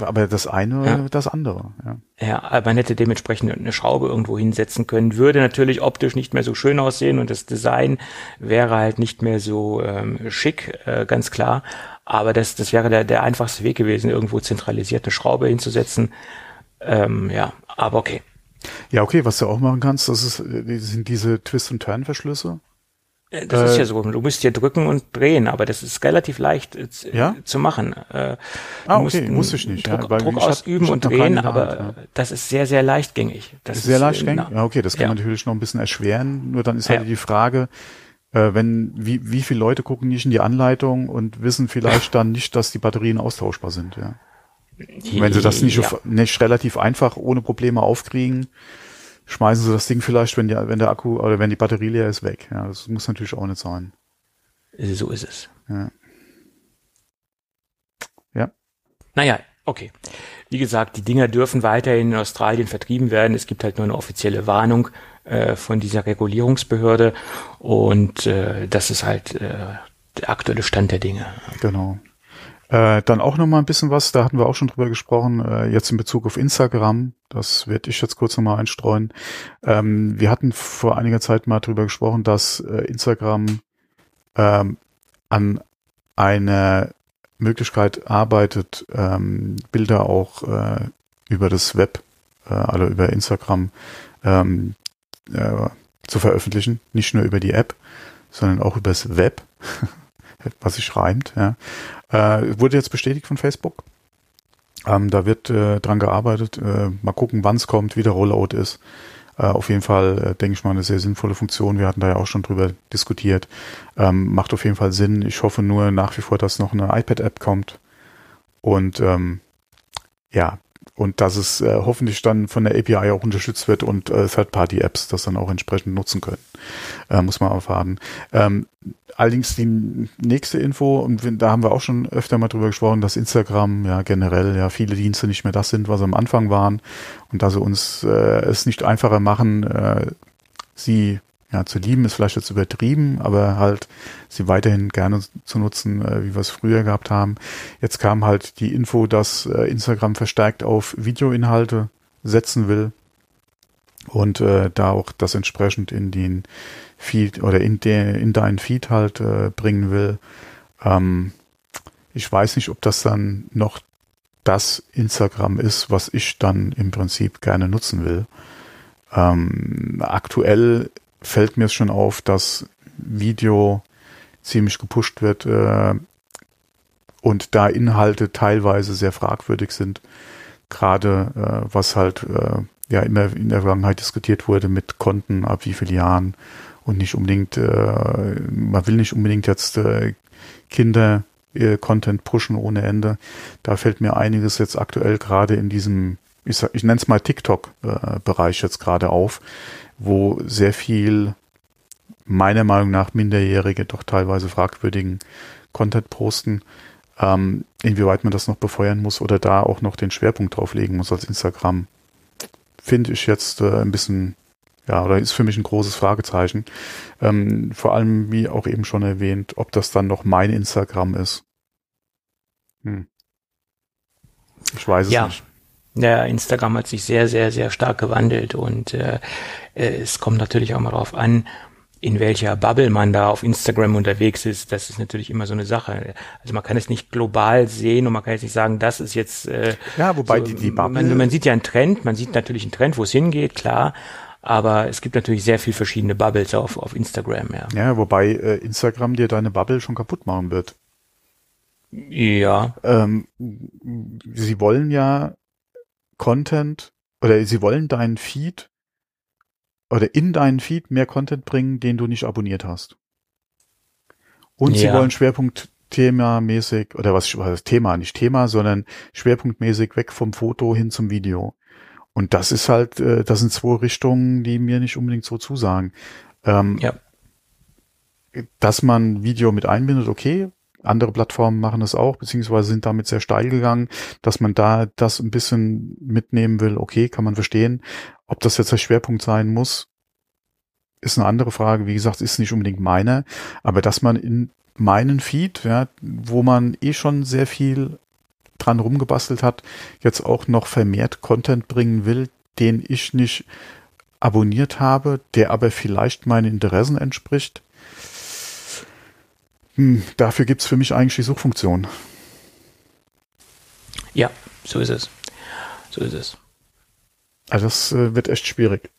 aber das eine, ja. das andere. Ja. ja, man hätte dementsprechend eine Schraube irgendwo hinsetzen können, würde natürlich optisch nicht mehr so schön aussehen und das Design wäre halt nicht mehr so ähm, schick, äh, ganz klar. Aber das, das wäre der, der einfachste Weg gewesen, irgendwo zentralisierte Schraube hinzusetzen. Ähm, ja, aber okay. Ja, okay, was du auch machen kannst, das ist, sind diese Twist- und Turn-Verschlüsse. Äh, das äh, ist ja so, du musst hier drücken und drehen, aber das ist relativ leicht äh, ja? zu machen. Äh, ah, okay, muss ich nicht. Druck, ja, Druck ausüben und drehen, aber Hand, ja. das ist sehr, sehr leichtgängig. Das ist sehr ist, leichtgängig? Na, ja, okay, das kann man natürlich noch ein bisschen erschweren, nur dann ist halt die Frage, äh, wenn, wie, wie viele Leute gucken nicht in die Anleitung und wissen vielleicht dann nicht, dass die Batterien austauschbar sind, ja. wenn sie das nicht, ja. nicht relativ einfach ohne Probleme aufkriegen, schmeißen sie das Ding vielleicht, wenn, die, wenn der Akku oder wenn die Batterie leer ist, weg. Ja, das muss natürlich auch nicht sein. So ist es. Ja. Ja. Naja, okay. Wie gesagt, die Dinger dürfen weiterhin in Australien vertrieben werden. Es gibt halt nur eine offizielle Warnung äh, von dieser Regulierungsbehörde und äh, das ist halt äh, der aktuelle Stand der Dinge. Genau. Äh, dann auch noch mal ein bisschen was, da hatten wir auch schon drüber gesprochen, äh, jetzt in Bezug auf Instagram, das werde ich jetzt kurz noch mal einstreuen. Ähm, wir hatten vor einiger Zeit mal drüber gesprochen, dass äh, Instagram ähm, an einer Möglichkeit arbeitet, ähm, Bilder auch äh, über das Web, äh, also über Instagram ähm, äh, zu veröffentlichen, nicht nur über die App, sondern auch über das Web, was sich reimt. Ja. Äh, wurde jetzt bestätigt von Facebook. Ähm, da wird äh, dran gearbeitet. Äh, mal gucken, wann es kommt, wie der Rollout ist. Äh, auf jeden Fall, äh, denke ich mal, eine sehr sinnvolle Funktion. Wir hatten da ja auch schon drüber diskutiert. Ähm, macht auf jeden Fall Sinn. Ich hoffe nur nach wie vor, dass noch eine iPad-App kommt. Und ähm, ja, und dass es äh, hoffentlich dann von der API auch unterstützt wird und äh, Third-Party-Apps das dann auch entsprechend nutzen können. Äh, muss man erfahren. Ähm, allerdings die nächste Info, und da haben wir auch schon öfter mal drüber gesprochen, dass Instagram ja generell ja viele Dienste nicht mehr das sind, was sie am Anfang waren und dass sie uns äh, es nicht einfacher machen, äh, sie ja, zu lieben ist vielleicht jetzt übertrieben, aber halt sie weiterhin gerne zu nutzen, äh, wie wir es früher gehabt haben. Jetzt kam halt die Info, dass äh, Instagram verstärkt auf Videoinhalte setzen will und äh, da auch das entsprechend in den Feed oder in, de, in deinen Feed halt äh, bringen will. Ähm, ich weiß nicht, ob das dann noch das Instagram ist, was ich dann im Prinzip gerne nutzen will. Ähm, aktuell fällt mir schon auf, dass Video ziemlich gepusht wird äh, und da Inhalte teilweise sehr fragwürdig sind. Gerade äh, was halt äh, ja immer in der Vergangenheit diskutiert wurde mit Konten ab wie vielen Jahren und nicht unbedingt, äh, man will nicht unbedingt jetzt äh, Kinder äh, Content pushen ohne Ende. Da fällt mir einiges jetzt aktuell gerade in diesem, ich, ich nenne es mal TikTok-Bereich jetzt gerade auf, wo sehr viel meiner Meinung nach Minderjährige doch teilweise fragwürdigen Content posten. Ähm, inwieweit man das noch befeuern muss oder da auch noch den Schwerpunkt drauf legen muss als Instagram, finde ich jetzt äh, ein bisschen, ja, oder ist für mich ein großes Fragezeichen. Ähm, vor allem, wie auch eben schon erwähnt, ob das dann noch mein Instagram ist. Hm. Ich weiß es ja. nicht. Ja, Instagram hat sich sehr, sehr, sehr stark gewandelt und äh, es kommt natürlich auch mal darauf an, in welcher Bubble man da auf Instagram unterwegs ist, das ist natürlich immer so eine Sache. Also man kann es nicht global sehen und man kann jetzt nicht sagen, das ist jetzt äh, ja, wobei so, die, die Bubble man, man sieht ja einen Trend, man sieht natürlich einen Trend, wo es hingeht, klar, aber es gibt natürlich sehr viel verschiedene Bubbles auf, auf Instagram, ja. Ja, wobei äh, Instagram dir deine Bubble schon kaputt machen wird. Ja. Ähm, sie wollen ja Content oder sie wollen deinen Feed oder in deinen Feed mehr Content bringen, den du nicht abonniert hast. Und ja. sie wollen Schwerpunkt themamäßig, oder was, was Thema, nicht Thema, sondern schwerpunktmäßig weg vom Foto hin zum Video. Und das ist halt, äh, das sind zwei Richtungen, die mir nicht unbedingt so zusagen. Ähm, ja. Dass man Video mit einbindet, okay. Andere Plattformen machen das auch, beziehungsweise sind damit sehr steil gegangen, dass man da das ein bisschen mitnehmen will, okay, kann man verstehen. Ob das jetzt der Schwerpunkt sein muss, ist eine andere Frage. Wie gesagt, ist nicht unbedingt meine, aber dass man in meinen Feed, ja, wo man eh schon sehr viel dran rumgebastelt hat, jetzt auch noch vermehrt Content bringen will, den ich nicht abonniert habe, der aber vielleicht meinen Interessen entspricht. Hm, dafür gibt's für mich eigentlich die Suchfunktion. Ja, so ist es. So ist es. Also das äh, wird echt schwierig.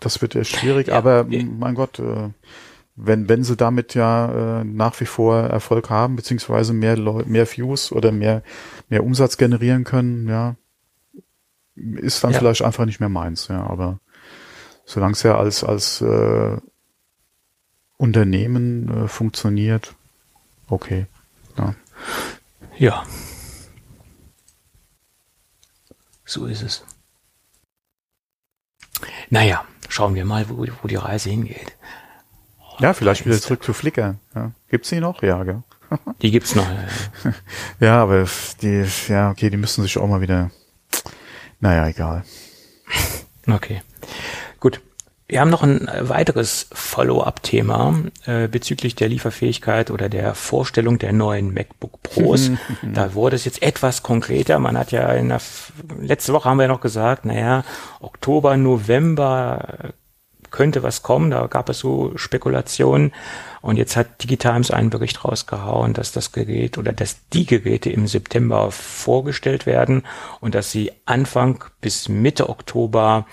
Das wird echt schwierig, ja, aber mein Gott, äh, wenn, wenn sie damit ja äh, nach wie vor Erfolg haben, beziehungsweise mehr, mehr Views oder mehr, mehr Umsatz generieren können, ja, ist dann ja. vielleicht einfach nicht mehr meins, ja, aber solange es ja als, als äh, Unternehmen äh, funktioniert, okay. Ja. ja. So ist es. Naja, schauen wir mal, wo, wo die Reise hingeht. Ja, vielleicht wieder zurück zu Flickr. Ja. Gibt's die noch? Ja, gell? Die gibt's noch. Ja, ja, aber die, ja, okay, die müssen sich auch mal wieder. Naja, egal. Okay. Wir haben noch ein weiteres Follow-up-Thema äh, bezüglich der Lieferfähigkeit oder der Vorstellung der neuen MacBook Pros. da wurde es jetzt etwas konkreter. Man hat ja in der letzte Woche haben wir ja noch gesagt, naja, Oktober, November könnte was kommen. Da gab es so Spekulationen. Und jetzt hat Digitimes einen Bericht rausgehauen, dass das Gerät oder dass die Geräte im September vorgestellt werden und dass sie Anfang bis Mitte Oktober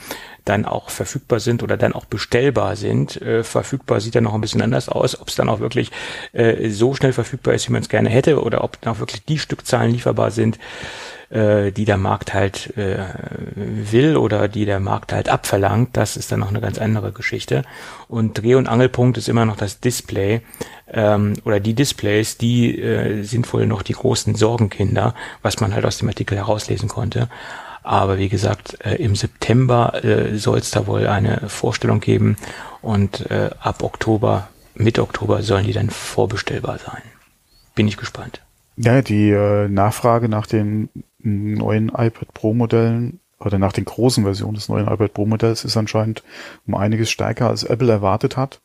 dann auch verfügbar sind oder dann auch bestellbar sind. Äh, verfügbar sieht ja noch ein bisschen anders aus, ob es dann auch wirklich äh, so schnell verfügbar ist, wie man es gerne hätte, oder ob dann auch wirklich die Stückzahlen lieferbar sind äh, die der Markt halt äh, will oder die der Markt halt abverlangt, das ist dann noch eine ganz andere Geschichte. Und Dreh- und Angelpunkt ist immer noch das Display ähm, oder die Displays, die äh, sind wohl noch die großen Sorgenkinder, was man halt aus dem Artikel herauslesen konnte. Aber wie gesagt, äh, im September äh, soll es da wohl eine Vorstellung geben und äh, ab Oktober, Mitte Oktober sollen die dann vorbestellbar sein. Bin ich gespannt. Ja, die Nachfrage nach den neuen iPad Pro Modellen oder nach den großen Versionen des neuen iPad Pro Modells ist anscheinend um einiges stärker als Apple erwartet hat.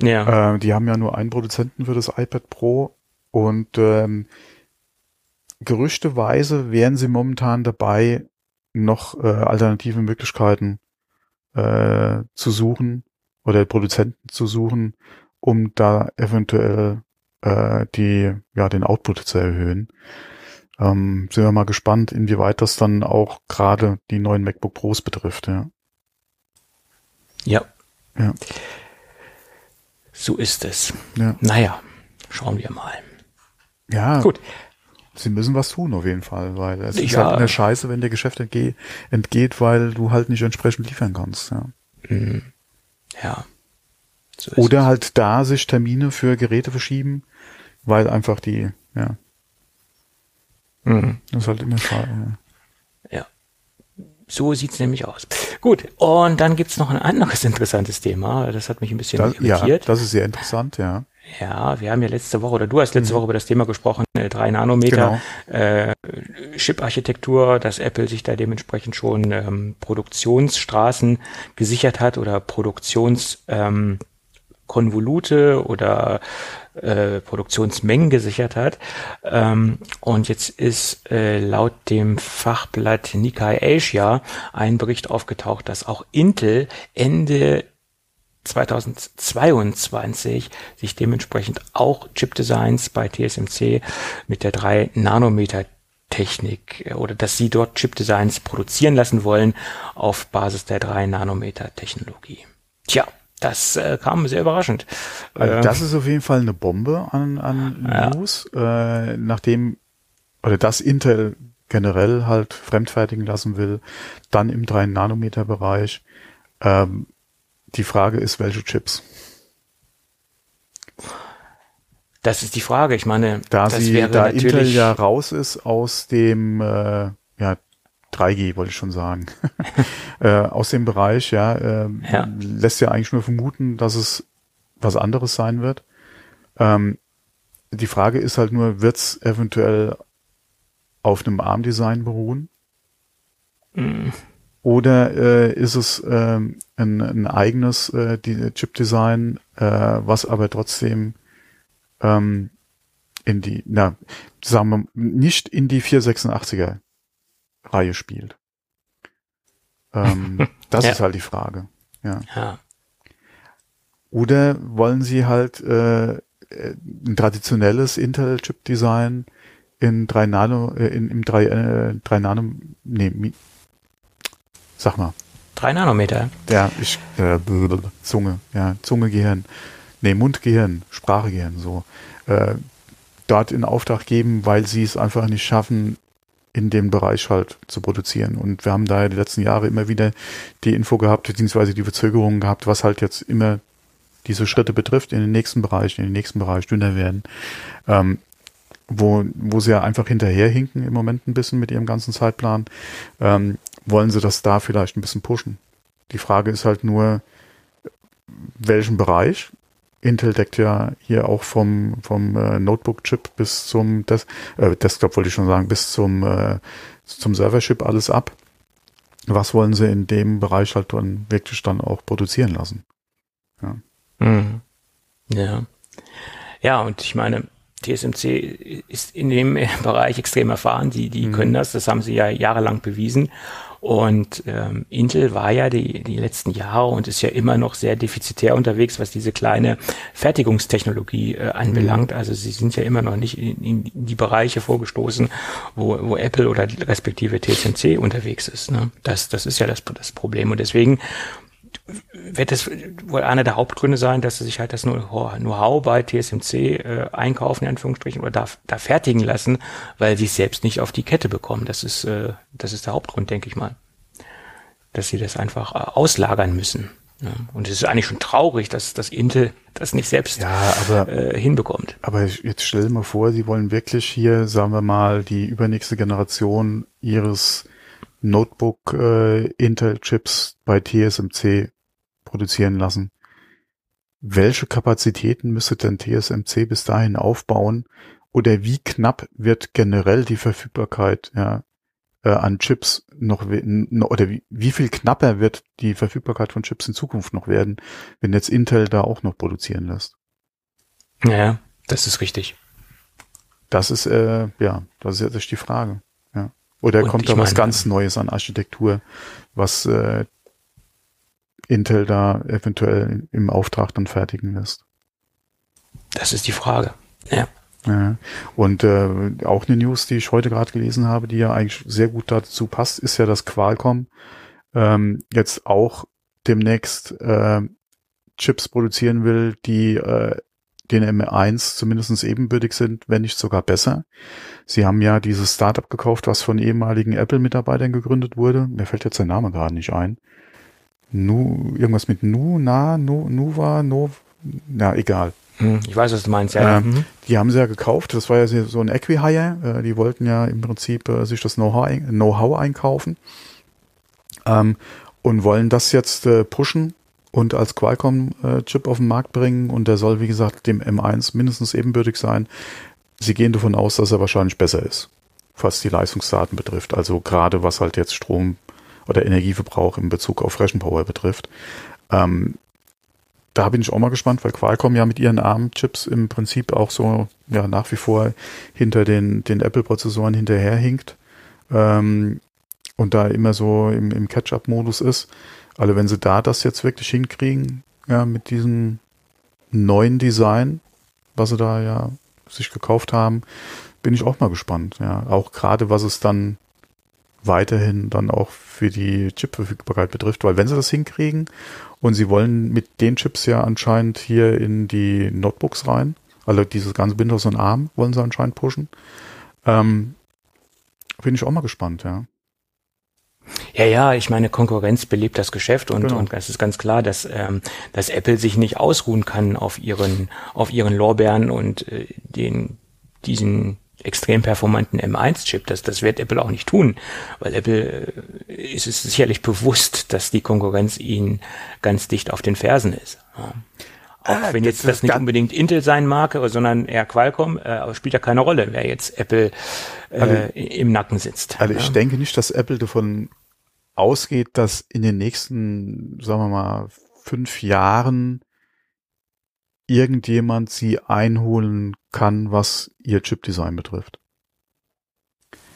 Ja. Äh, die haben ja nur einen Produzenten für das iPad Pro und ähm, gerüchteweise wären sie momentan dabei, noch äh, alternative Möglichkeiten äh, zu suchen oder Produzenten zu suchen, um da eventuell äh, die, ja, den Output zu erhöhen. Ähm, sind wir mal gespannt, inwieweit das dann auch gerade die neuen MacBook Pros betrifft, ja. Ja. Ja. So ist es. Ja. Naja, schauen wir mal. Ja. Gut. Sie müssen was tun auf jeden Fall, weil es Ja. ist halt eine Scheiße, wenn der Geschäft entge entgeht, weil du halt nicht entsprechend liefern kannst, ja. Mhm. Ja. So Oder halt da sich Termine für Geräte verschieben, weil einfach die, ja, es. Mhm. das ist halt immer schade. Ja. Ja. So sieht's nämlich aus. Gut, und dann gibt's noch ein anderes interessantes Thema. Das hat mich ein bisschen Das, ja, irritiert. das ist sehr interessant, ja. Ja, wir haben ja letzte Woche, oder du hast letzte Woche über das Thema gesprochen, äh, 3 Nanometer äh, Chip-Architektur, dass Apple sich da dementsprechend schon ähm, Produktionsstraßen gesichert hat oder Produktions ähm, oder äh, Produktionsmengen gesichert hat. Ähm, und jetzt ist äh, laut dem Fachblatt Nikkei Asia ein Bericht aufgetaucht, dass auch Intel Ende 2022 sich dementsprechend auch Chip-Designs bei TSMC mit der 3 Nanometer Technik äh, oder dass sie dort Chip-Designs produzieren lassen wollen auf Basis der 3 Nanometer Technologie. Tja, das äh, kam sehr überraschend. Also das ist auf jeden Fall eine Bombe an, an ja. News, äh, nachdem oder das Intel generell halt fremdfertigen lassen will, dann im 3 Nanometer Bereich. Ähm, die Frage ist, welche Chips? Das ist die Frage. Ich meine, da, sie, da Intel ja raus ist aus dem äh, ja, 3G, wollte ich schon sagen, äh, aus dem Bereich, ja, äh, ja, lässt ja eigentlich nur vermuten, dass es was anderes sein wird. Ähm, die Frage ist halt nur, wird es eventuell auf einem ARM-Design beruhen? Mm. Oder äh, ist es äh, ein, ein eigenes äh, Chip-Design, äh, was aber trotzdem ähm, in die, na, sagen wir, nicht in die 486er Reihe spielt. Ähm, das ja. ist halt die Frage. Ja. ja. Oder wollen sie halt äh, ein traditionelles Intel-Chip-Design in 3 Nano, äh, in, im 3, äh, 3 Nano, nee, Sag mal. Drei Nanometer. Ja, ich, äh, Zunge, ja, Zunge, Gehirn. Nee, Mund, Gehirn, Sprache, Gehirn, so. Äh, dort in Auftrag geben, weil sie es einfach nicht schaffen, in dem Bereich halt zu produzieren. Und wir haben da die letzten Jahre immer wieder die Info gehabt, beziehungsweise die Verzögerungen gehabt, was halt jetzt immer diese Schritte betrifft, in den nächsten Bereich, in den nächsten Bereich dünner werden. Ähm, wo, wo sie ja einfach hinterherhinken im Moment ein bisschen mit ihrem ganzen Zeitplan. Ähm, wollen sie das da vielleicht ein bisschen pushen. Die Frage ist halt nur, welchen Bereich. Intel deckt ja hier auch vom, vom äh, Notebook-Chip bis zum Des äh, Desktop, wollte ich schon sagen, bis zum, äh, zum Server-Chip alles ab. Was wollen sie in dem Bereich halt dann wirklich dann auch produzieren lassen? Ja. Mhm. Ja. Ja, und ich meine, TSMC ist in dem Bereich extrem erfahren. Die, die mhm. können das. Das haben sie ja jahrelang bewiesen. Und ähm, Intel war ja die, die letzten Jahre und ist ja immer noch sehr defizitär unterwegs, was diese kleine Fertigungstechnologie äh, anbelangt. Mhm. Also sie sind ja immer noch nicht in, in die Bereiche vorgestoßen, wo, wo Apple oder respektive TSMC unterwegs ist. Ne? Das, das ist ja das, das Problem. Und deswegen wird es wohl einer der Hauptgründe sein, dass sie sich halt das Know-how bei TSMC äh, einkaufen, in Anführungsstrichen, oder da, da fertigen lassen, weil sie es selbst nicht auf die Kette bekommen. Das ist, äh, das ist der Hauptgrund, denke ich mal. Dass sie das einfach äh, auslagern müssen. Ja. Und es ist eigentlich schon traurig, dass, dass Intel das nicht selbst ja, aber, äh, hinbekommt. Aber jetzt stell dir mal vor, sie wollen wirklich hier, sagen wir mal, die übernächste Generation ihres Notebook äh, Intel Chips bei TSMC produzieren lassen. Welche Kapazitäten müsste denn TSMC bis dahin aufbauen? Oder wie knapp wird generell die Verfügbarkeit ja, äh, an Chips noch, oder wie, wie viel knapper wird die Verfügbarkeit von Chips in Zukunft noch werden, wenn jetzt Intel da auch noch produzieren lässt? Ja, das ist richtig. Das ist, äh, ja, das ist jetzt die Frage. Ja. Oder Und kommt da was meine, ganz Neues an Architektur, was äh, Intel da eventuell im Auftrag dann fertigen lässt. Das ist die Frage. Ja. ja. Und äh, auch eine News, die ich heute gerade gelesen habe, die ja eigentlich sehr gut dazu passt, ist ja, dass Qualcomm ähm, jetzt auch demnächst äh, Chips produzieren will, die äh, den M1 zumindest ebenbürtig sind, wenn nicht sogar besser. Sie haben ja dieses Startup gekauft, was von ehemaligen Apple-Mitarbeitern gegründet wurde. Mir fällt jetzt der Name gerade nicht ein. Nu, irgendwas mit Nu, Na, Nu, Nuva, No, na, egal. Hm, ich weiß, was du meinst, ja. Äh, mhm. Die haben sie ja gekauft, das war ja so ein Equihire, äh, die wollten ja im Prinzip äh, sich das Know-how Know einkaufen ähm, und wollen das jetzt äh, pushen und als Qualcomm-Chip auf den Markt bringen und der soll, wie gesagt, dem M1 mindestens ebenbürtig sein. Sie gehen davon aus, dass er wahrscheinlich besser ist, was die Leistungsdaten betrifft, also gerade was halt jetzt Strom oder Energieverbrauch in Bezug auf Rechenpower betrifft. Ähm, da bin ich auch mal gespannt, weil Qualcomm ja mit ihren ARM-Chips im Prinzip auch so ja nach wie vor hinter den, den Apple-Prozessoren hinterherhinkt ähm, und da immer so im, im Catch-up-Modus ist. Also wenn sie da das jetzt wirklich hinkriegen, ja, mit diesem neuen Design, was sie da ja sich gekauft haben, bin ich auch mal gespannt. Ja, auch gerade was es dann weiterhin dann auch für die Chipverfügbarkeit betrifft, weil wenn sie das hinkriegen und sie wollen mit den Chips ja anscheinend hier in die Notebooks rein, also dieses ganze Windows und ARM wollen sie anscheinend pushen, ähm, bin ich auch mal gespannt, ja. Ja, ja, ich meine, Konkurrenz belebt das Geschäft und, genau. und es ist ganz klar, dass, ähm, dass Apple sich nicht ausruhen kann auf ihren, auf ihren Lorbeeren und äh, den, diesen extrem performanten M1-Chip. Das, das wird Apple auch nicht tun, weil Apple äh, ist es sicherlich bewusst, dass die Konkurrenz ihnen ganz dicht auf den Fersen ist. Ja. Auch ah, wenn jetzt das, das nicht unbedingt Intel sein mag, sondern eher Qualcomm, äh, aber spielt ja keine Rolle, wer jetzt Apple äh, also, im Nacken sitzt. Also ja. ich denke nicht, dass Apple davon ausgeht, dass in den nächsten, sagen wir mal, fünf Jahren irgendjemand sie einholen kann, was ihr Chip-Design betrifft.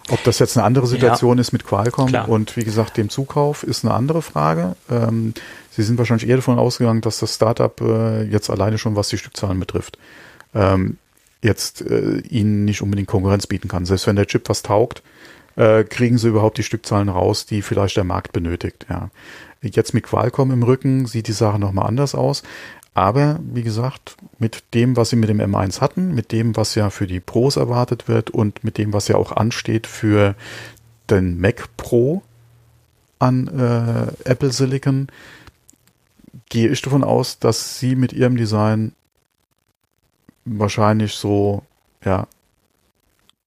Ob das jetzt eine andere Situation ja, ist mit Qualcomm klar. und wie gesagt dem Zukauf ist eine andere Frage. Ähm, sie sind wahrscheinlich eher davon ausgegangen, dass das Startup äh, jetzt alleine schon, was die Stückzahlen betrifft, ähm, jetzt äh, ihnen nicht unbedingt Konkurrenz bieten kann. Selbst wenn der Chip was taugt, äh, kriegen sie überhaupt die Stückzahlen raus, die vielleicht der Markt benötigt. Ja. Jetzt mit Qualcomm im Rücken sieht die Sache nochmal anders aus. Aber wie gesagt, mit dem, was sie mit dem M1 hatten, mit dem, was ja für die Pros erwartet wird und mit dem, was ja auch ansteht für den Mac Pro an äh, Apple Silicon, gehe ich davon aus, dass sie mit ihrem Design wahrscheinlich so, ja,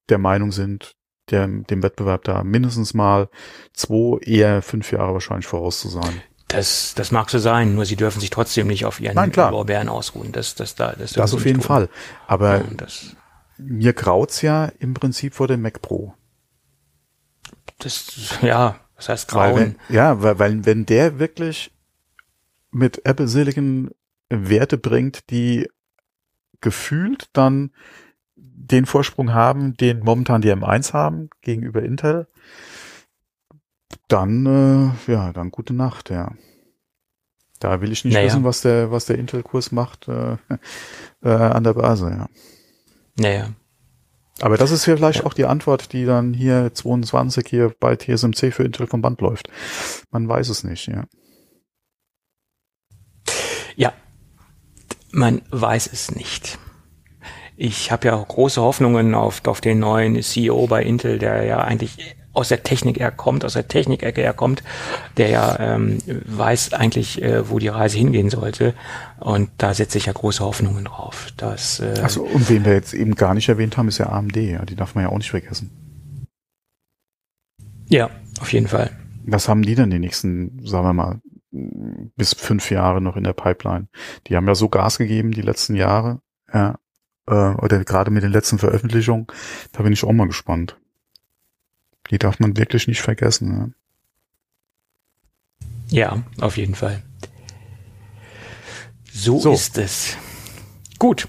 der Meinung sind, der, dem Wettbewerb da mindestens mal zwei, eher fünf Jahre wahrscheinlich voraus zu sein. Das, das mag so sein, nur sie dürfen sich trotzdem nicht auf ihren Nein, klar. Lorbeeren ausruhen. Das, das, da, das, das auf jeden tun. Fall. Aber ja, das, mir graut's ja im Prinzip vor dem Mac Pro. Das, ja, was heißt grauen? Weil wenn, ja, weil, weil wenn der wirklich mit Apple Silicon Werte bringt, die gefühlt dann den Vorsprung haben, den momentan die M1 haben gegenüber Intel, dann, äh, ja, dann gute Nacht, ja. Da will ich nicht naja. wissen, was der, was der Intel-Kurs macht äh, äh, an der Börse, ja. Naja. Aber das ist vielleicht ja. auch die Antwort, die dann hier 22 hier bei TSMC für Intel vom Band läuft. Man weiß es nicht, ja. Ja, man weiß es nicht. Ich habe ja große Hoffnungen auf, auf den neuen CEO bei Intel, der ja eigentlich aus der Technik herkommt, aus der Technikecke herkommt, der ja ähm, weiß eigentlich, äh, wo die Reise hingehen sollte. Und da setze ich ja große Hoffnungen drauf. Dass, äh, Achso, und wen wir jetzt eben gar nicht erwähnt haben, ist ja AMD. Ja, die darf man ja auch nicht vergessen. Ja, auf jeden Fall. Was haben die denn die nächsten, sagen wir mal, bis fünf Jahre noch in der Pipeline? Die haben ja so Gas gegeben die letzten Jahre. Ja, äh, oder gerade mit den letzten Veröffentlichungen, da bin ich auch mal gespannt. Die darf man wirklich nicht vergessen. Ja, ja auf jeden Fall. So, so ist es. Gut.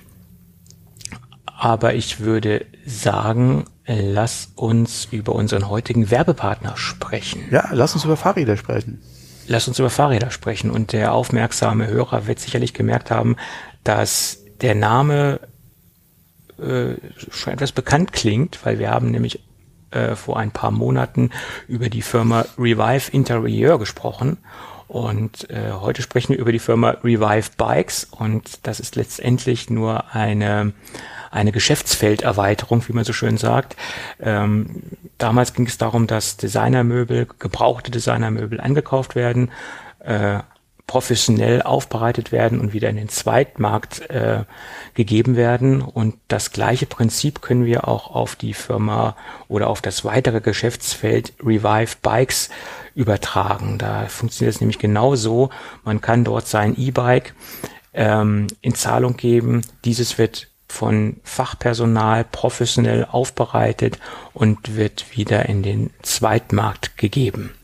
Aber ich würde sagen, lass uns über unseren heutigen Werbepartner sprechen. Ja, lass uns über Fahrräder sprechen. Lass uns über Fahrräder sprechen. Und der aufmerksame Hörer wird sicherlich gemerkt haben, dass der Name äh, schon etwas bekannt klingt, weil wir haben nämlich äh, vor ein paar Monaten über die Firma Revive Interieur gesprochen. Und äh, heute sprechen wir über die Firma Revive Bikes und das ist letztendlich nur eine, eine Geschäftsfelderweiterung, wie man so schön sagt. Ähm, damals ging es darum, dass Designermöbel, gebrauchte Designermöbel angekauft werden. Äh, professionell aufbereitet werden und wieder in den Zweitmarkt äh, gegeben werden. Und das gleiche Prinzip können wir auch auf die Firma oder auf das weitere Geschäftsfeld Revive Bikes übertragen. Da funktioniert es nämlich genau so. Man kann dort sein E-Bike ähm, in Zahlung geben. Dieses wird von Fachpersonal professionell aufbereitet und wird wieder in den Zweitmarkt gegeben.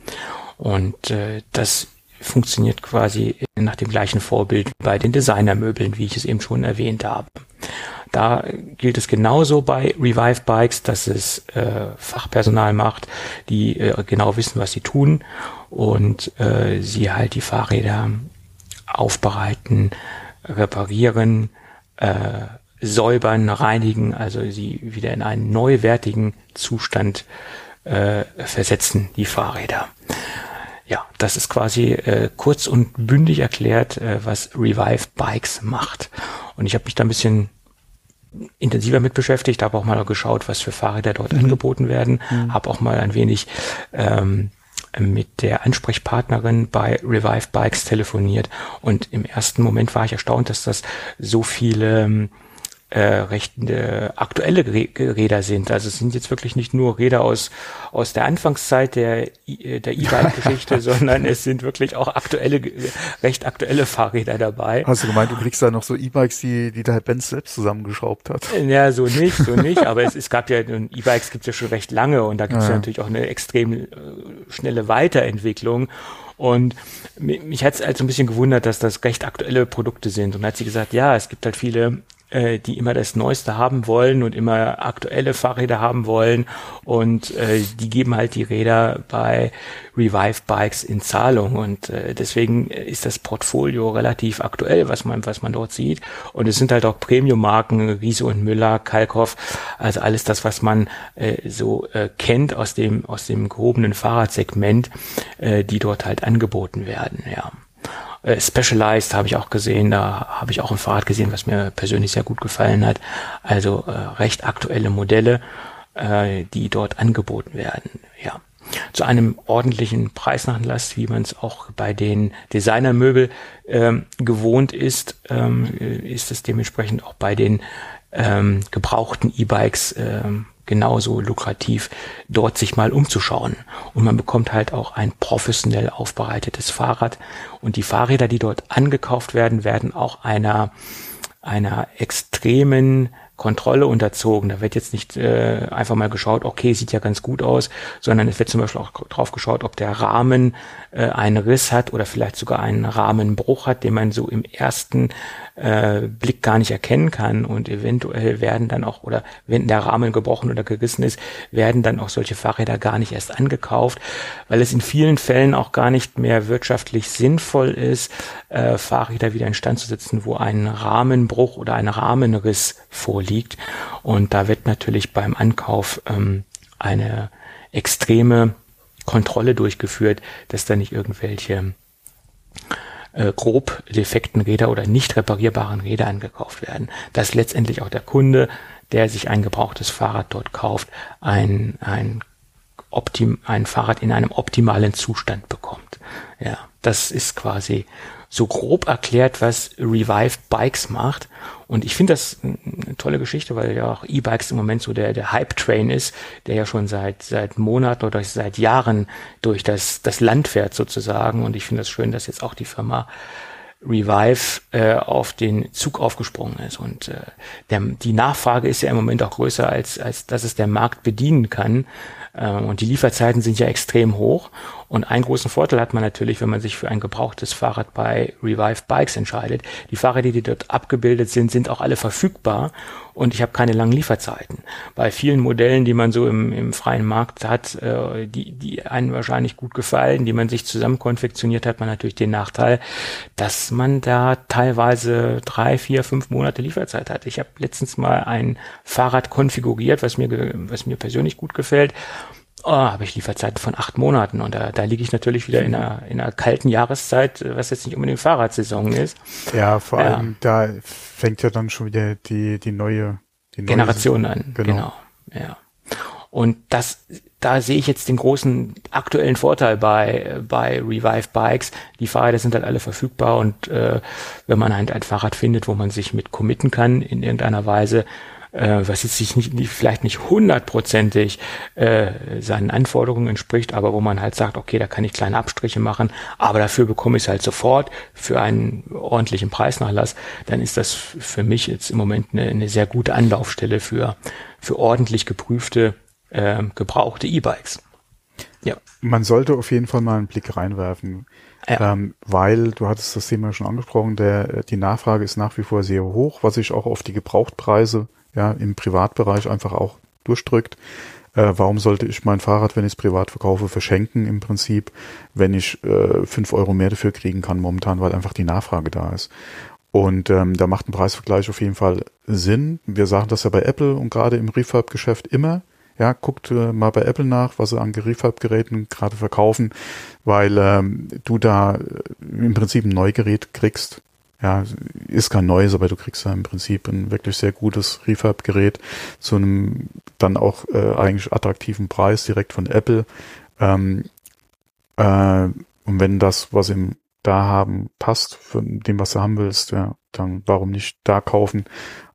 Und äh, das funktioniert quasi nach dem gleichen Vorbild bei den Designermöbeln, wie ich es eben schon erwähnt habe. Da gilt es genauso bei Revive Bikes, dass es äh, Fachpersonal macht, die äh, genau wissen, was sie tun und äh, sie halt die Fahrräder aufbereiten, reparieren, äh, säubern, reinigen, also sie wieder in einen neuwertigen Zustand äh, versetzen, die Fahrräder. Ja, das ist quasi äh, kurz und bündig erklärt, äh, was Revive Bikes macht. Und ich habe mich da ein bisschen intensiver mit beschäftigt, habe auch mal geschaut, was für Fahrräder dort mhm. angeboten werden, mhm. habe auch mal ein wenig ähm, mit der Ansprechpartnerin bei Revive Bikes telefoniert und im ersten Moment war ich erstaunt, dass das so viele ähm, äh, recht äh, aktuelle Räder sind. Also es sind jetzt wirklich nicht nur Räder aus aus der Anfangszeit der äh, der E-Bike-Geschichte, sondern es sind wirklich auch aktuelle recht aktuelle Fahrräder dabei. Hast du gemeint, du kriegst da noch so E-Bikes, die die der Benz selbst zusammengeschraubt hat? Ja, so nicht, so nicht. Aber es, es gab ja E-Bikes gibt es ja schon recht lange und da gibt es ja. ja natürlich auch eine extrem äh, schnelle Weiterentwicklung. Und mich hat es halt so ein bisschen gewundert, dass das recht aktuelle Produkte sind. Und dann hat sie gesagt, ja, es gibt halt viele äh, die immer das Neueste haben wollen und immer aktuelle Fahrräder haben wollen. Und äh, die geben halt die Räder bei Revive Bikes in Zahlung. Und äh, deswegen ist das Portfolio relativ aktuell, was man was man dort sieht. Und es sind halt auch Premium-Marken Riese und Müller, Kalkhoff, also alles das, was man äh, so äh, kennt aus dem aus dem gehobenen Fahrradsegment, äh, die dort halt angeboten werden, ja. Äh, Specialized habe ich auch gesehen, da habe ich auch ein Fahrrad gesehen, was mir persönlich sehr gut gefallen hat. Also äh, recht aktuelle Modelle, äh, die dort angeboten werden. Ja. Zu einem ordentlichen Preisnachlass, wie man es auch bei den Designermöbel ähm, gewohnt ist, ähm, ist es dementsprechend auch bei den ähm, gebrauchten E-Bikes ähm, genauso lukrativ, dort sich mal umzuschauen. Und man bekommt halt auch ein professionell aufbereitetes Fahrrad. Und die Fahrräder, die dort angekauft werden, werden auch einer, einer extremen Kontrolle unterzogen. Da wird jetzt nicht äh, einfach mal geschaut, okay, sieht ja ganz gut aus, sondern es wird zum Beispiel auch drauf geschaut, ob der Rahmen äh, einen Riss hat oder vielleicht sogar einen Rahmenbruch hat, den man so im ersten äh, Blick gar nicht erkennen kann. Und eventuell werden dann auch, oder wenn der Rahmen gebrochen oder gerissen ist, werden dann auch solche Fahrräder gar nicht erst angekauft, weil es in vielen Fällen auch gar nicht mehr wirtschaftlich sinnvoll ist, äh, Fahrräder wieder in zu setzen, wo ein Rahmenbruch oder ein Rahmenriss vorliegt. Und da wird natürlich beim Ankauf ähm, eine extreme Kontrolle durchgeführt, dass da nicht irgendwelche äh, grob defekten Räder oder nicht reparierbaren Räder angekauft werden. Dass letztendlich auch der Kunde, der sich ein gebrauchtes Fahrrad dort kauft, ein, ein, optim, ein Fahrrad in einem optimalen Zustand bekommt. Ja, das ist quasi so grob erklärt, was Revive Bikes macht. Und ich finde das eine tolle Geschichte, weil ja auch E-Bikes im Moment so der, der Hype-Train ist, der ja schon seit, seit Monaten oder seit Jahren durch das, das Land fährt sozusagen. Und ich finde das schön, dass jetzt auch die Firma Revive äh, auf den Zug aufgesprungen ist. Und äh, der, die Nachfrage ist ja im Moment auch größer, als, als dass es der Markt bedienen kann. Ähm, und die Lieferzeiten sind ja extrem hoch. Und einen großen Vorteil hat man natürlich, wenn man sich für ein gebrauchtes Fahrrad bei Revive Bikes entscheidet. Die Fahrräder, die dort abgebildet sind, sind auch alle verfügbar und ich habe keine langen Lieferzeiten. Bei vielen Modellen, die man so im, im freien Markt hat, äh, die, die einen wahrscheinlich gut gefallen, die man sich zusammen konfektioniert, hat man natürlich den Nachteil, dass man da teilweise drei, vier, fünf Monate Lieferzeit hat. Ich habe letztens mal ein Fahrrad konfiguriert, was mir, was mir persönlich gut gefällt oh, habe ich Lieferzeiten von acht Monaten und da, da liege ich natürlich wieder in einer, in einer kalten Jahreszeit, was jetzt nicht unbedingt Fahrradsaison ist. Ja, vor ja. allem da fängt ja dann schon wieder die, die neue die Generation neue an. Genau. genau. Ja. Und das, da sehe ich jetzt den großen aktuellen Vorteil bei, bei Revive Bikes. Die Fahrräder sind halt alle verfügbar und äh, wenn man halt ein Fahrrad findet, wo man sich mit committen kann in irgendeiner Weise, äh, was jetzt sich nicht, nicht, vielleicht nicht hundertprozentig äh, seinen Anforderungen entspricht, aber wo man halt sagt, okay, da kann ich kleine Abstriche machen, aber dafür bekomme ich es halt sofort für einen ordentlichen Preisnachlass, dann ist das für mich jetzt im Moment eine, eine sehr gute Anlaufstelle für, für ordentlich geprüfte, äh, gebrauchte E-Bikes. Ja. Man sollte auf jeden Fall mal einen Blick reinwerfen, Ja. ähm, weil du hattest das Thema schon angesprochen, der, die Nachfrage ist nach wie vor sehr hoch, was sich auch auf die Gebrauchtpreise ja, im Privatbereich einfach auch durchdrückt. Äh, warum sollte ich mein Fahrrad, wenn ich es privat verkaufe, verschenken im Prinzip, wenn ich äh, fünf Euro mehr dafür kriegen kann momentan, weil einfach die Nachfrage da ist. Und ähm, da macht ein Preisvergleich auf jeden Fall Sinn. Wir sagen das ja bei Apple und gerade im Refurb-Geschäft immer. Ja, guckt äh, mal bei Apple nach, was sie an Refurb-Geräten gerade verkaufen, weil ähm, du da äh, im Prinzip ein Neugerät kriegst. Ja, ist kein neues, aber du kriegst ja im Prinzip ein wirklich sehr gutes Refurb-Gerät zu einem dann auch äh, eigentlich attraktiven Preis direkt von Apple. Ähm, äh, und wenn das, was im da haben, passt von dem, was du haben willst, ja, dann warum nicht da kaufen,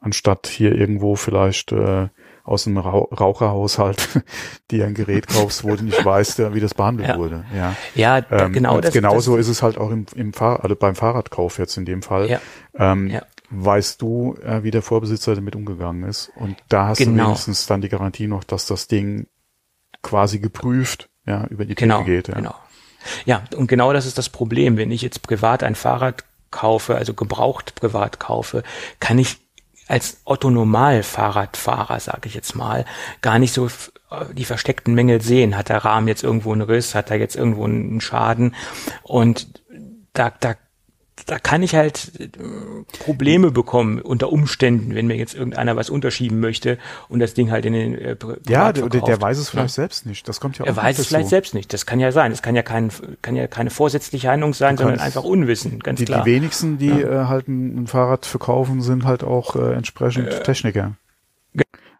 anstatt hier irgendwo vielleicht äh, aus einem Rauch Raucherhaushalt dir ein Gerät kaufst, wo du nicht weißt, wie das behandelt Ja. wurde. Ja, Ja, ähm, genau und das. genauso das, ist es halt auch im, im Fahr also beim Fahrradkauf jetzt in dem Fall. Ja. Ähm, Ja. Weißt du, äh, wie der Vorbesitzer damit umgegangen ist? Und da hast du Genau. wenigstens dann die Garantie noch, dass das Ding quasi geprüft ja, über die Genau, Theke geht. Ja. genau. Ja, und genau das ist das Problem. Wenn ich jetzt privat ein Fahrrad kaufe, also gebraucht privat kaufe, kann ich als Otto-Normal-Fahrradfahrer, sage ich jetzt mal, gar nicht so äh, die versteckten Mängel sehen. Hat der Rahmen jetzt irgendwo einen Riss? Hat er jetzt irgendwo einen Schaden? Und da, da, da kann ich halt äh, Probleme bekommen unter Umständen, wenn mir jetzt irgendeiner was unterschieben möchte und das Ding halt in den äh, Ja, der, der, weiß es vielleicht Ja. selbst nicht. Das kommt ja auch Er weiß es vielleicht selbst nicht. Das kann ja sein. Es kann ja kein, kann ja keine vorsätzliche Handlung sein, sondern einfach Unwissen, ganz Die, die klar. wenigsten, die äh, halt ein, ein Fahrrad verkaufen, sind halt auch äh, entsprechend Techniker.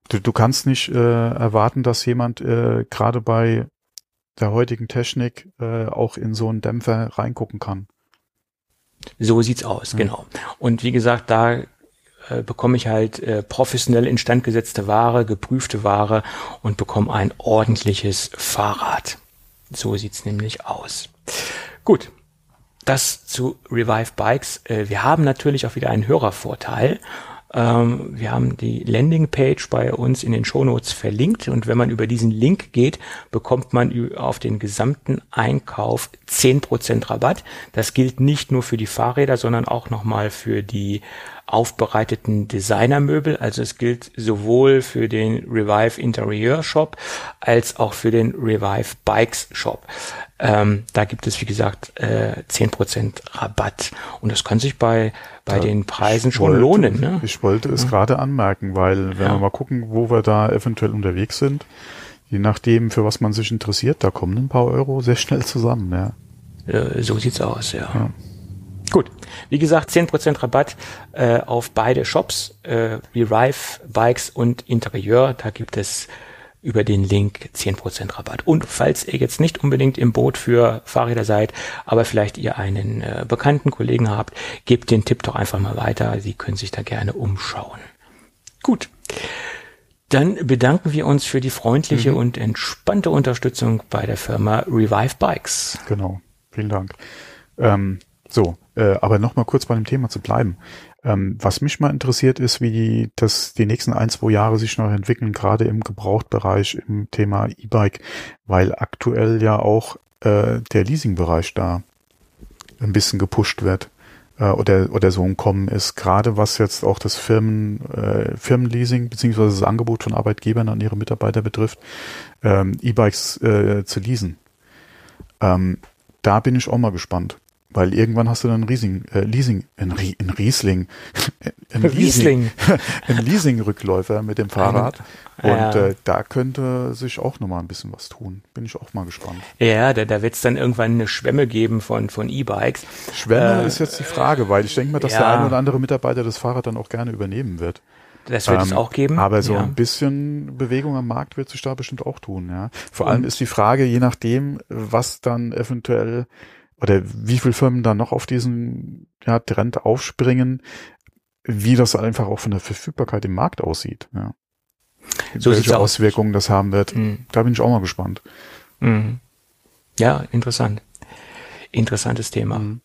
Du, du kannst nicht äh, erwarten, dass jemand äh, gerade bei der heutigen Technik äh, auch in so einen Dämpfer reingucken kann. So sieht's aus, genau. Und wie gesagt, da äh, bekomme ich halt äh, professionell instand gesetzte Ware, geprüfte Ware und bekomme ein ordentliches Fahrrad. So sieht's nämlich aus. Gut. Das zu Revive Bikes. Äh, wir haben natürlich auch wieder einen Hörervorteil. Ähm, wir haben die Landingpage bei uns in den Shownotes verlinkt und wenn man über diesen Link geht, bekommt man auf den gesamten Einkauf 10% Rabatt. Das gilt nicht nur für die Fahrräder, sondern auch nochmal für die aufbereiteten Designermöbel. Also es gilt sowohl für den Revive Interieur Shop als auch für den Revive Bikes Shop. Ähm, da gibt es, wie gesagt, äh, 10% Rabatt. Und das kann sich bei, bei den Preisen schon wollte- lohnen. Ne? Ich wollte es gerade anmerken, weil wenn Ja. wir mal gucken, wo wir da eventuell unterwegs sind, je nachdem, für was man sich interessiert, da kommen ein paar Euro sehr schnell zusammen. Ja. Äh, so sieht's aus, ja. Gut. Wie gesagt, 10% Rabatt äh, auf beide Shops, äh, Revive, Bikes und Interieur. Da gibt es über den Link 10% Rabatt. Und falls ihr jetzt nicht unbedingt im Boot für Fahrräder seid, aber vielleicht ihr einen äh, bekannten Kollegen habt, gebt den Tipp doch einfach mal weiter. Sie können sich da gerne umschauen. Gut. Dann bedanken wir uns für die freundliche und entspannte Unterstützung bei der Firma Revive Bikes. Genau, vielen Dank. Ähm, so, äh, aber noch mal kurz bei dem Thema zu bleiben. Ähm, was mich mal interessiert ist, wie die, das die nächsten ein, zwei Jahre sich noch entwickeln, gerade im Gebrauchtbereich im Thema E-Bike, weil aktuell ja auch äh, der Leasingbereich da ein bisschen gepusht wird äh, oder oder so ein Kommen ist, gerade was jetzt auch das Firmen äh, Firmenleasing beziehungsweise das Angebot von Arbeitgebern an ihre Mitarbeiter betrifft, ähm, E-Bikes äh, zu leasen. Ähm, da bin ich auch mal gespannt. Weil irgendwann hast du dann ein Riesing, äh, Leasing, ein, Rie, ein Riesling, ein Riesling. ein Leasing-Rückläufer mit dem Fahrrad. Und Ja. äh, da könnte sich auch noch mal ein bisschen was tun. Bin ich auch mal gespannt. Ja, da, da wird es dann irgendwann eine Schwemme geben von, von E-Bikes. Schwemme Äh, ist jetzt die Frage, weil ich denke mal, dass ja. der ein oder andere Mitarbeiter das Fahrrad dann auch gerne übernehmen wird. Das wird es Ähm, auch geben. Aber so ja. ein bisschen Bewegung am Markt wird sich da bestimmt auch tun, ja. Vor Und- allem ist die Frage, je nachdem, was dann eventuell oder wie viele Firmen dann noch auf diesen ja, Trend aufspringen, wie das einfach auch von der Verfügbarkeit im Markt aussieht, ja. So Welche aus. Auswirkungen das haben wird. Mhm. Da bin ich auch mal gespannt. Mhm. Ja, interessant. Interessantes Thema. Mhm.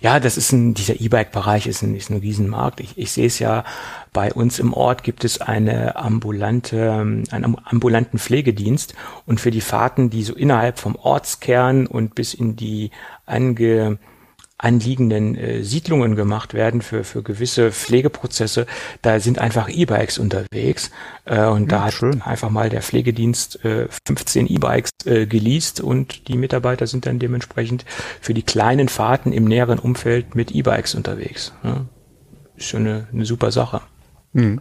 Ja, das ist ein, dieser E-Bike-Bereich ist ein, ist ein Riesenmarkt. Ich, ich sehe es ja, bei uns im Ort gibt es eine ambulante, einen ambulanten Pflegedienst und für die Fahrten, die so innerhalb vom Ortskern und bis in die ange, anliegenden äh, Siedlungen gemacht werden für, für gewisse Pflegeprozesse, da sind einfach E-Bikes unterwegs. Äh, und ja, da hat schön. einfach mal der Pflegedienst äh, 15 E-Bikes äh, geleast und die Mitarbeiter sind dann dementsprechend für die kleinen Fahrten im näheren Umfeld mit E-Bikes unterwegs. Ja. Ist schon eine, eine super Sache. Mhm.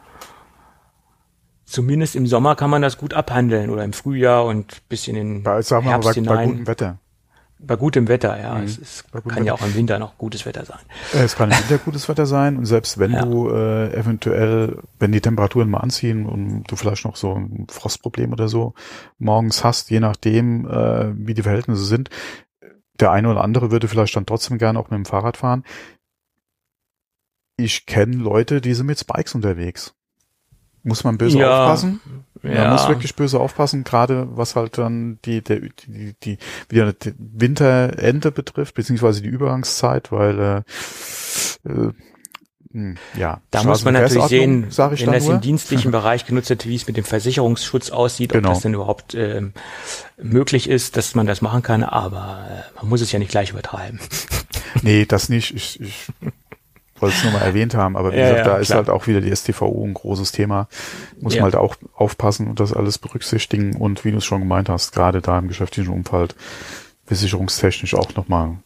Zumindest im Sommer kann man das gut abhandeln oder im Frühjahr und bis in den bei, sagen wir Herbst mal, bei, hinein. Bei gutem Wetter. Bei gutem Wetter, ja. Mhm. Es, es kann Wetter. ja auch im Winter noch gutes Wetter sein. Äh, es kann im Winter gutes Wetter sein und selbst wenn ja. du äh, eventuell, wenn die Temperaturen mal anziehen und du vielleicht noch so ein Frostproblem oder so morgens hast, je nachdem, äh, wie die Verhältnisse sind, der eine oder andere würde vielleicht dann trotzdem gerne auch mit dem Fahrrad fahren. Ich kenne Leute, die sind mit Spikes unterwegs. Muss man böse ja, aufpassen? Ja. Man muss wirklich böse aufpassen, gerade was halt dann die, der, die, die, wieder die Winterende betrifft, beziehungsweise die Übergangszeit, weil äh, äh, hm, ja, da muss man natürlich sehen, wenn das nur. im dienstlichen Bereich genutzt wird, wie es mit dem Versicherungsschutz aussieht, genau. ob das denn überhaupt ähm, möglich ist, dass man das machen kann, aber äh, man muss es ja nicht gleich übertreiben. Nee, das nicht. Ich, ich wollte es nur mal erwähnt haben, aber wie ja, gesagt, da ja, ist halt auch wieder die STVO ein großes Thema. Muss ja. man halt auch aufpassen und das alles berücksichtigen und wie du es schon gemeint hast, gerade da im geschäftlichen Umfeld versicherungstechnisch auch nochmal,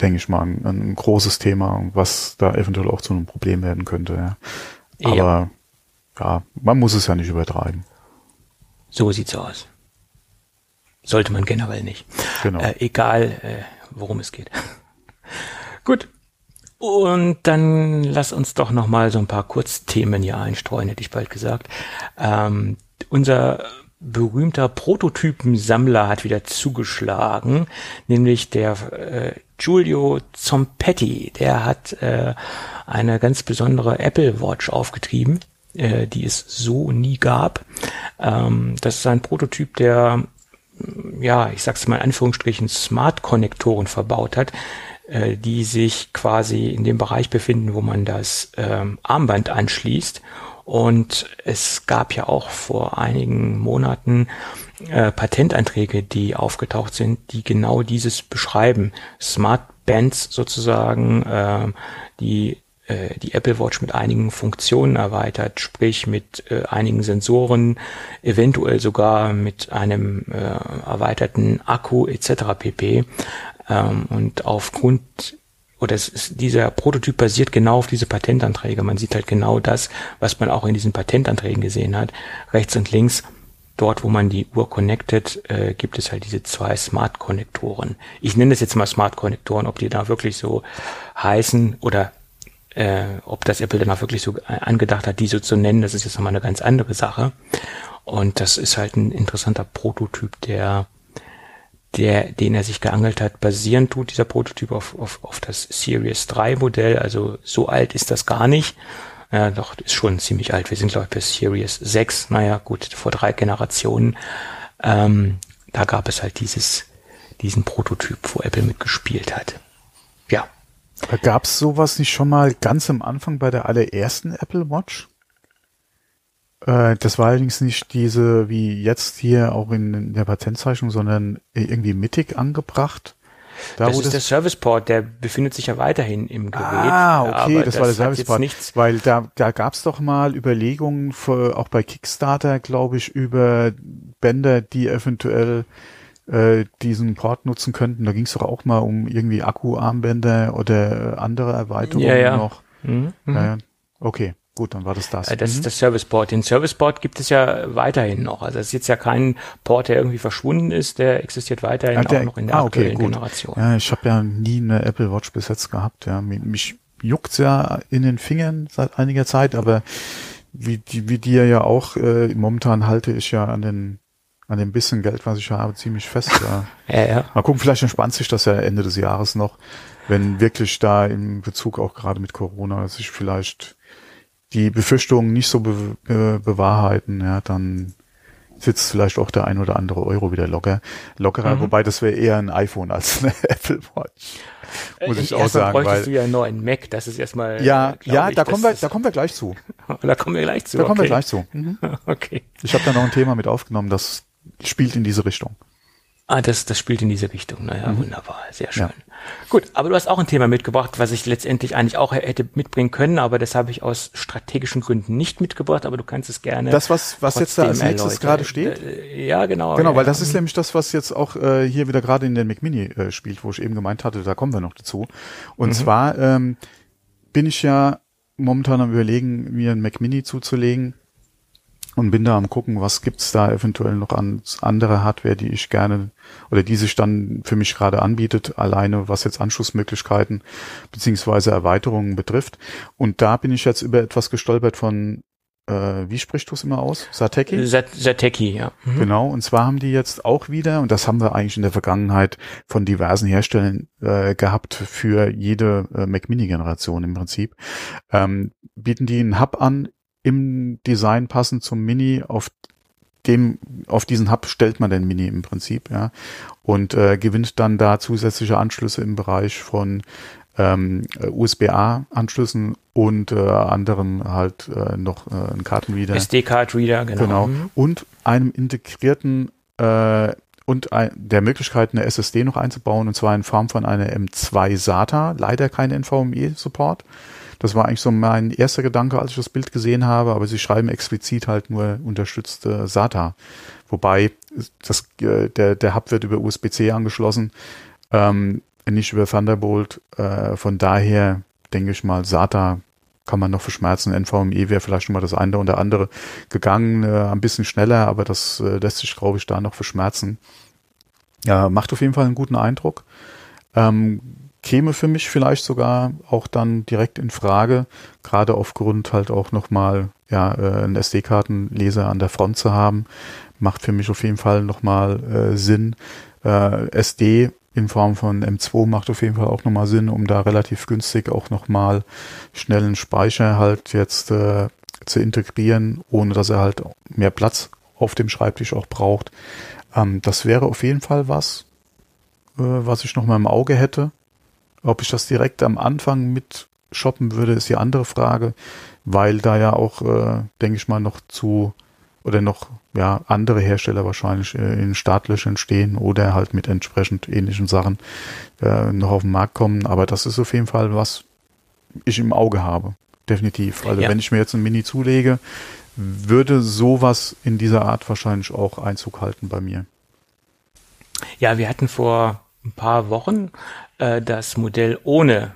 denke ich mal, ein, ein, großes Thema, was da eventuell auch zu einem Problem werden könnte. Ja. Aber ja, man muss es ja nicht übertreiben. So sieht's aus. Sollte man generell nicht. Genau. Äh, egal, äh, worum es geht. Gut, und dann lass uns doch noch mal so ein paar Kurzthemen hier einstreuen, hätte ich bald gesagt. Ähm, unser berühmter Prototypensammler hat wieder zugeschlagen, nämlich der äh, Giulio Zompetti. Der hat äh, eine ganz besondere Apple Watch aufgetrieben, äh, die es so nie gab. Ähm, das ist ein Prototyp, der ja, ich sag's mal in Anführungsstrichen, Smart-Konnektoren verbaut hat, äh, die sich quasi in dem Bereich befinden, wo man das ähm, Armband anschließt. Und es gab ja auch vor einigen Monaten äh, Patentanträge, die aufgetaucht sind, die genau dieses beschreiben. Smart Bands sozusagen, äh, die die Apple Watch mit einigen Funktionen erweitert, sprich mit äh, einigen Sensoren, eventuell sogar mit einem äh, erweiterten Akku etc. pp. Ähm, und aufgrund oder es ist, dieser Prototyp basiert genau auf diese Patentanträge. Man sieht halt genau das, was man auch in diesen Patentanträgen gesehen hat. Rechts und links, dort wo man die Uhr connectet, äh, gibt es halt diese zwei Smart-Konnektoren. Ich nenne das jetzt mal Smart-Konnektoren, ob die da wirklich so heißen oder äh, ob das Apple dann auch wirklich so angedacht hat, die so zu nennen, das ist jetzt nochmal eine ganz andere Sache. Und das ist halt ein interessanter Prototyp, der der, den er sich geangelt hat, basieren tut dieser Prototyp auf, auf, auf das Series 3 Modell. Also so alt ist das gar nicht. Ja, doch, ist schon ziemlich alt. Wir sind, glaube ich, bei Series 6. Naja, gut, vor drei Generationen. Ähm, da gab es halt dieses, diesen Prototyp, wo Apple mitgespielt hat. Ja. Gab es sowas nicht schon mal ganz am Anfang bei der allerersten Apple Watch? Äh, das war allerdings nicht diese, wie jetzt hier auch in, der Patentzeichnung, sondern irgendwie mittig angebracht. Da, das ist das der Serviceport, der befindet sich ja weiterhin im Gerät. Ah, okay, das, das, war der Serviceport. Weil da, da gab's doch mal Überlegungen, für, auch bei Kickstarter, glaube ich, über Bänder, die eventuell äh, diesen Port nutzen könnten. Da ging's doch auch mal um irgendwie Akkuarmbänder oder andere Erweiterungen ja, ja. noch. Mhm. Ja, okay. Gut, dann war das das. Äh, das ist mhm. das Serviceport. Den Serviceport gibt es ja weiterhin noch. Also es ist jetzt ja kein Port, der irgendwie verschwunden ist, der existiert weiterhin ja, der, auch noch in der ah, okay, aktuellen gut. Generation. Ja, ich habe ja nie eine Apple Watch bis jetzt gehabt. Ja, mich juckt's ja in den Fingern seit einiger Zeit, aber wie die, wie dir ja auch äh, momentan halte ich ja an den an dem bisschen Geld, was ich habe, ziemlich fest. Ja. ja, ja. Mal gucken, vielleicht entspannt sich das ja Ende des Jahres noch, wenn wirklich da im Bezug auch gerade mit Corona sich vielleicht die Befürchtungen nicht so be be bewahrheiten, ja, dann sitzt vielleicht auch der ein oder andere Euro wieder locker, lockerer, mhm. wobei das wäre eher ein iPhone als eine Apple Watch. Muss ich, ich auch sagen, weil du ja einen neuen Mac, das ist erstmal Ja, ja, ich, da kommen wir da kommen wir gleich zu. da kommen wir gleich zu. Da okay. kommen wir gleich zu. Mhm. okay. Ich habe da noch ein Thema mit aufgenommen, das spielt in diese Richtung. Ah, das, das spielt in diese Richtung. Naja, mhm. wunderbar, sehr schön. Ja. Gut, aber du hast auch ein Thema mitgebracht, was ich letztendlich eigentlich auch hätte mitbringen können, aber das habe ich aus strategischen Gründen nicht mitgebracht, aber du kannst es gerne. Das, was, was jetzt da als nächstes gerade steht? Äh, ja, genau. Genau, ja. weil das ist nämlich das, was jetzt auch äh, hier wieder gerade in den Mac Mini äh, spielt, wo ich eben gemeint hatte, da kommen wir noch dazu. Und mhm. zwar ähm, bin ich ja momentan am überlegen, mir ein Mac Mini zuzulegen und bin da am gucken, was gibt's da eventuell noch an andere Hardware, die ich gerne oder die sich dann für mich gerade anbietet, alleine was jetzt Anschlussmöglichkeiten beziehungsweise Erweiterungen betrifft. Und da bin ich jetzt über etwas gestolpert von äh, wie sprichst du es immer aus? Sateki? Sateki, ja. Mhm. Genau, und zwar haben die jetzt auch wieder, und das haben wir eigentlich in der Vergangenheit von diversen Herstellern äh, gehabt für jede äh, Mac Mini-Generation im Prinzip, ähm, bieten die einen Hub an im Design passend zum Mini, auf dem, auf diesen Hub stellt man den Mini im Prinzip, ja, und äh, gewinnt dann da zusätzliche Anschlüsse im Bereich von ähm, USB-A-Anschlüssen und äh, anderen halt äh, noch äh, ein Kartenreader. SD-Card-Reader, genau. Genau. Mhm. Und einem integrierten äh, und ein, der Möglichkeit, eine SSD noch einzubauen, und zwar in Form von einer M2 SATA, leider kein NVMe-Support. Das war eigentlich so mein erster Gedanke, als ich das Bild gesehen habe, aber sie schreiben explizit halt nur unterstützte SATA. Wobei das, äh, der, der Hub wird über USB-C angeschlossen, ähm, nicht über Thunderbolt. Äh, von daher denke ich mal, SATA kann man noch verschmerzen. NVMe wäre vielleicht schon mal das eine oder andere gegangen, äh, ein bisschen schneller, aber das äh, lässt sich, glaube ich, da noch verschmerzen. Ja, macht auf jeden Fall einen guten Eindruck. Ähm, käme für mich vielleicht sogar auch dann direkt in Frage, gerade aufgrund halt auch nochmal ja, äh, einen SD-Kartenleser an der Front zu haben, macht für mich auf jeden Fall nochmal äh, Sinn. Äh, SD in Form von M2 macht auf jeden Fall auch nochmal Sinn, um da relativ günstig auch nochmal schnellen Speicher halt jetzt äh, zu integrieren, ohne dass er halt mehr Platz auf dem Schreibtisch auch braucht. Ähm, das wäre auf jeden Fall was, äh, was ich nochmal im Auge hätte. Ob ich das direkt am Anfang mit shoppen würde, ist die andere Frage, weil da ja auch, äh, denke ich mal, noch zu oder noch ja andere Hersteller wahrscheinlich äh, in Startlöchern stehen oder halt mit entsprechend ähnlichen Sachen äh, noch auf den Markt kommen. Aber das ist auf jeden Fall was ich im Auge habe. Definitiv. Also ja. wenn ich mir jetzt ein Mini zulege, würde sowas in dieser Art wahrscheinlich auch Einzug halten bei mir. Ja, wir hatten vor ein paar Wochen äh, das Modell ohne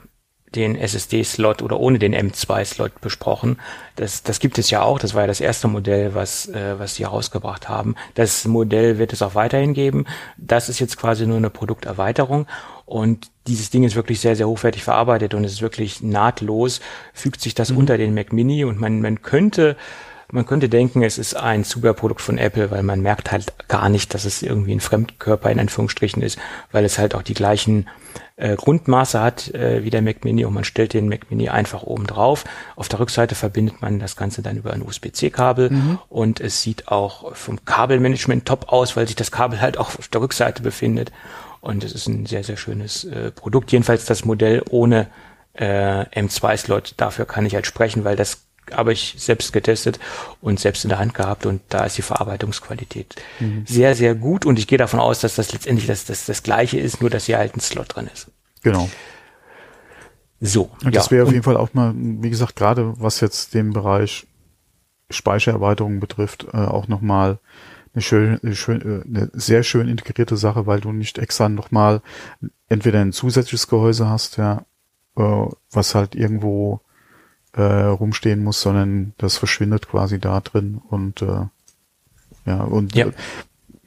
den SSD-Slot oder ohne den M2-Slot besprochen. Das, das gibt es ja auch. Das war ja das erste Modell, was, äh, was sie herausgebracht haben. Das Modell wird es auch weiterhin geben. Das ist jetzt quasi nur eine Produkterweiterung. Und dieses Ding ist wirklich sehr, sehr hochwertig verarbeitet und es ist wirklich nahtlos, fügt sich das mhm. unter den Mac Mini und man, man könnte man könnte denken, es ist ein Zubehörprodukt von Apple, weil man merkt halt gar nicht, dass es irgendwie ein Fremdkörper in Anführungsstrichen ist, weil es halt auch die gleichen äh, Grundmaße hat äh, wie der Mac Mini und man stellt den Mac Mini einfach oben drauf. Auf der Rückseite verbindet man das Ganze dann über ein USB-C-Kabel mhm. und es sieht auch vom Kabelmanagement top aus, weil sich das Kabel halt auch auf der Rückseite befindet. Und es ist ein sehr, sehr schönes äh, Produkt. Jedenfalls das Modell ohne äh, M2-Slot. Dafür kann ich halt sprechen, weil das habe ich selbst getestet und selbst in der Hand gehabt und da ist die Verarbeitungsqualität mhm. sehr, sehr gut und ich gehe davon aus, dass das letztendlich das, das, das gleiche ist, nur dass hier halt ein Slot drin ist. Genau. So. Und das ja, wäre auf jeden Fall auch mal, wie gesagt, gerade was jetzt den Bereich Speichererweiterung betrifft, äh, auch nochmal eine schön, eine, schön, äh, eine sehr schön integrierte Sache, weil du nicht extra nochmal entweder ein zusätzliches Gehäuse hast, ja, äh, was halt irgendwo äh, rumstehen muss, sondern das verschwindet quasi da drin und äh, ja, und ja. Äh,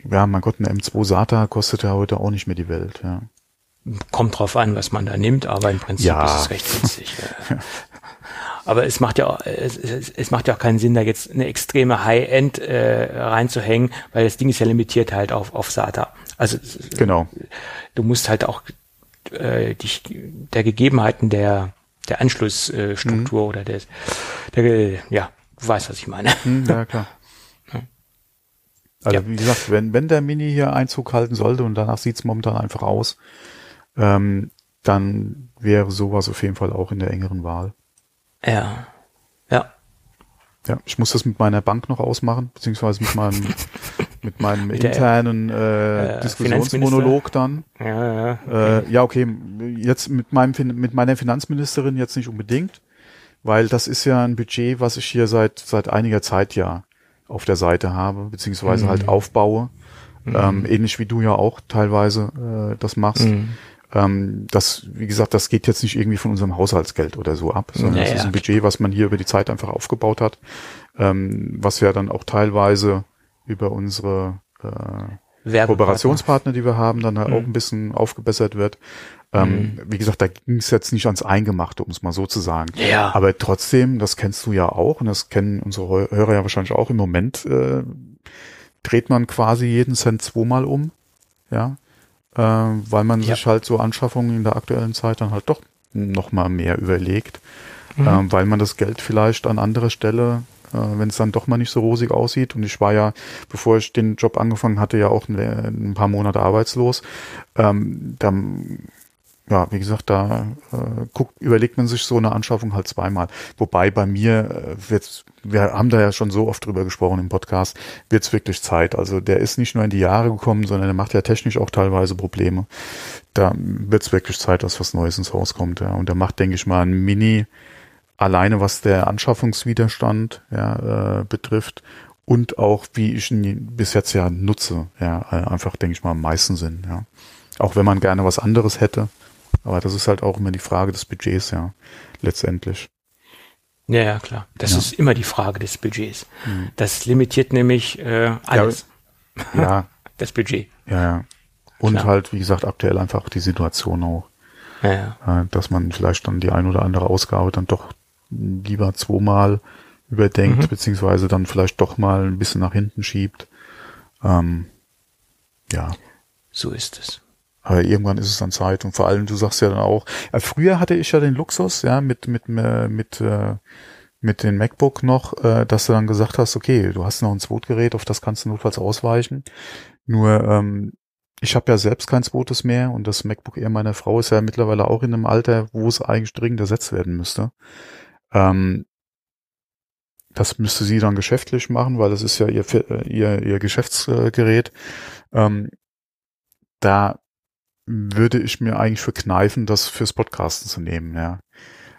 ja, mein Gott, ein M2 SATA kostet ja heute auch nicht mehr die Welt, ja. Kommt drauf an, was man da nimmt, aber im Prinzip ja. ist es recht günstig. ja. Aber es macht ja auch, es, es, macht ja auch keinen Sinn, da jetzt eine extreme High-End äh, reinzuhängen, weil das Ding ist ja limitiert halt auf, auf SATA. Also genau. du musst halt auch äh, dich der Gegebenheiten der der Anschlussstruktur mhm. oder des, der, ja, du weißt, was ich meine. Mhm, ja, klar. Also Ja. wie gesagt, wenn, wenn der Mini hier Einzug halten sollte und danach sieht's momentan einfach aus, ähm, dann wäre sowas auf jeden Fall auch in der engeren Wahl. Ja. Ja. Ja, ich muss das mit meiner Bank noch ausmachen, beziehungsweise mit meinem, mit meinem Mit internen äh, äh, Diskussionsmonolog dann. Ja, ja. Äh, ja, okay, jetzt mit meinem mit meiner Finanzministerin jetzt nicht unbedingt, weil das ist ja ein Budget, was ich hier seit seit einiger Zeit ja auf der Seite habe, beziehungsweise Mhm. halt aufbaue. Ähm, ähnlich wie du ja auch teilweise äh, das machst. Mhm. Ähm, das, wie gesagt, das geht jetzt nicht irgendwie von unserem Haushaltsgeld oder so ab, sondern Ja, das ist ein Budget, was man hier über die Zeit einfach aufgebaut hat, ähm, was ja dann auch teilweise über unsere äh. Kooperationspartner, die wir haben, dann halt Mhm. auch ein bisschen aufgebessert wird. Ähm, Wie gesagt, da ging es jetzt nicht ans Eingemachte, um es mal so zu sagen. Ja. Aber trotzdem, das kennst du ja auch und das kennen unsere Hörer ja wahrscheinlich auch im Moment, äh, dreht man quasi jeden Cent zweimal um, ja, äh, weil man Ja. sich halt so Anschaffungen in der aktuellen Zeit dann halt doch noch mal mehr überlegt, Mhm. ähm, weil man das Geld vielleicht an anderer Stelle, wenn es dann doch mal nicht so rosig aussieht. Und ich war ja, bevor ich den Job angefangen hatte, ja auch ein, ein paar Monate arbeitslos. Ähm, dann, ja, wie gesagt, da äh, guckt, überlegt man sich so eine Anschaffung halt zweimal. Wobei bei mir äh, wird's, wir haben da ja schon so oft drüber gesprochen im Podcast, wird's wirklich Zeit. Also der ist nicht nur in die Jahre gekommen, sondern der macht ja technisch auch teilweise Probleme. Da wird's wirklich Zeit, dass was Neues ins Haus kommt. Ja. Und der macht, denke ich mal, ein Mini alleine was der Anschaffungswiderstand ja, äh, betrifft und auch wie ich ihn bis jetzt ja nutze, ja, äh, einfach denke ich mal am meisten Sinn, ja. Auch wenn man gerne was anderes hätte, aber das ist halt auch immer die Frage des Budgets, ja, letztendlich. Ja, ja, klar. Das Ja. ist immer die Frage des Budgets. Das limitiert nämlich äh, alles. Ja, Das Budget. ja, ja. Und Klar. halt, wie gesagt, aktuell einfach die Situation auch, Ja, ja. äh, dass man vielleicht dann die ein oder andere Ausgabe dann doch lieber zweimal überdenkt, Mhm. beziehungsweise dann vielleicht doch mal ein bisschen nach hinten schiebt. Ähm, ja, So ist es. Aber irgendwann ist es dann Zeit und vor allem, du sagst ja dann auch, äh, früher hatte ich ja den Luxus, ja, mit, mit, äh, mit, äh, mit dem MacBook noch, äh, dass du dann gesagt hast, okay, du hast noch ein Zweitgerät, auf das kannst du notfalls ausweichen. Nur, ähm, ich habe ja selbst kein zweites mehr und das MacBook Air meiner Frau ist ja mittlerweile auch in einem Alter, wo es eigentlich dringend ersetzt werden müsste. Ähm, das müsste sie dann geschäftlich machen, weil das ist ja ihr, ihr, ihr Geschäftsgerät. Ähm, da würde ich mir eigentlich verkneifen, das fürs Podcasten zu nehmen, ja.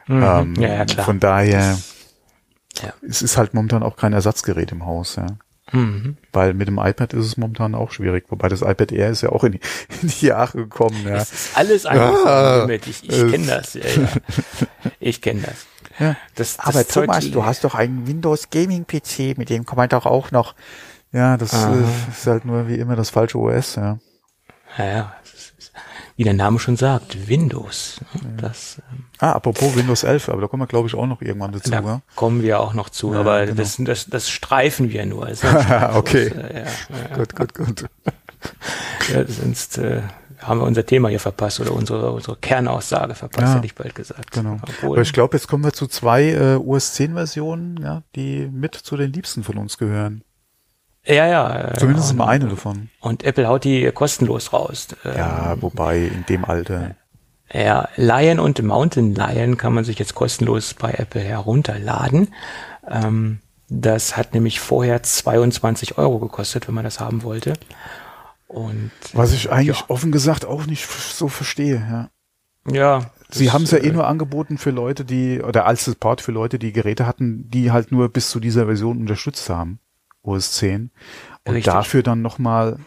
Mhm. Ähm, ja, ja, klar. Von daher, Ja. es ist halt momentan auch kein Ersatzgerät im Haus, ja. Mhm. Weil mit dem iPad ist es momentan auch schwierig, wobei das iPad Air ist ja auch in die, in die Jahre gekommen, ja. Es ist alles einfach Ah, Limit. Ich, ich kenne das. Ja, ja. Ich kenne das. ja. das, das Aber Zeug- Thomas, du hast doch einen Windows Gaming PC, mit dem kann man doch auch noch. Ja, das äh, ist halt nur wie immer das falsche OS, ja. Ja, Wie der Name schon sagt, Windows. Das, ähm, Ah, apropos Windows 11, aber da kommen wir glaube ich auch noch irgendwann dazu, da ja. kommen wir auch noch zu, Ja, aber genau. das, das, das streifen wir nur. Ein Streifschuss, Okay. äh, ja, Gut, gut, gut. ja, sonst äh, haben wir unser Thema hier verpasst oder unsere, unsere Kernaussage verpasst, Ja, hätte ich bald gesagt. Genau. Obwohl, Aber ich glaube, jetzt kommen wir zu zwei äh, OS 10 Versionen, ja, die mit zu den liebsten von uns gehören. Ja, ja. äh, Zumindest und, mal eine davon. Und Apple haut die kostenlos raus. Äh, Ja, wobei in dem Alter. Ja, Lion und Mountain Lion kann man sich jetzt kostenlos bei Apple herunterladen. Ähm, das hat nämlich vorher 22 Euro gekostet, wenn man das haben wollte. Und Was ich eigentlich Ja. offen gesagt auch nicht so verstehe, ja. ja, Sie haben es ja äh, eh nur angeboten für Leute, die, oder als Support für Leute, die Geräte hatten, die halt nur bis zu dieser Version unterstützt haben. OS 10. Und Richtig. dafür dann nochmal,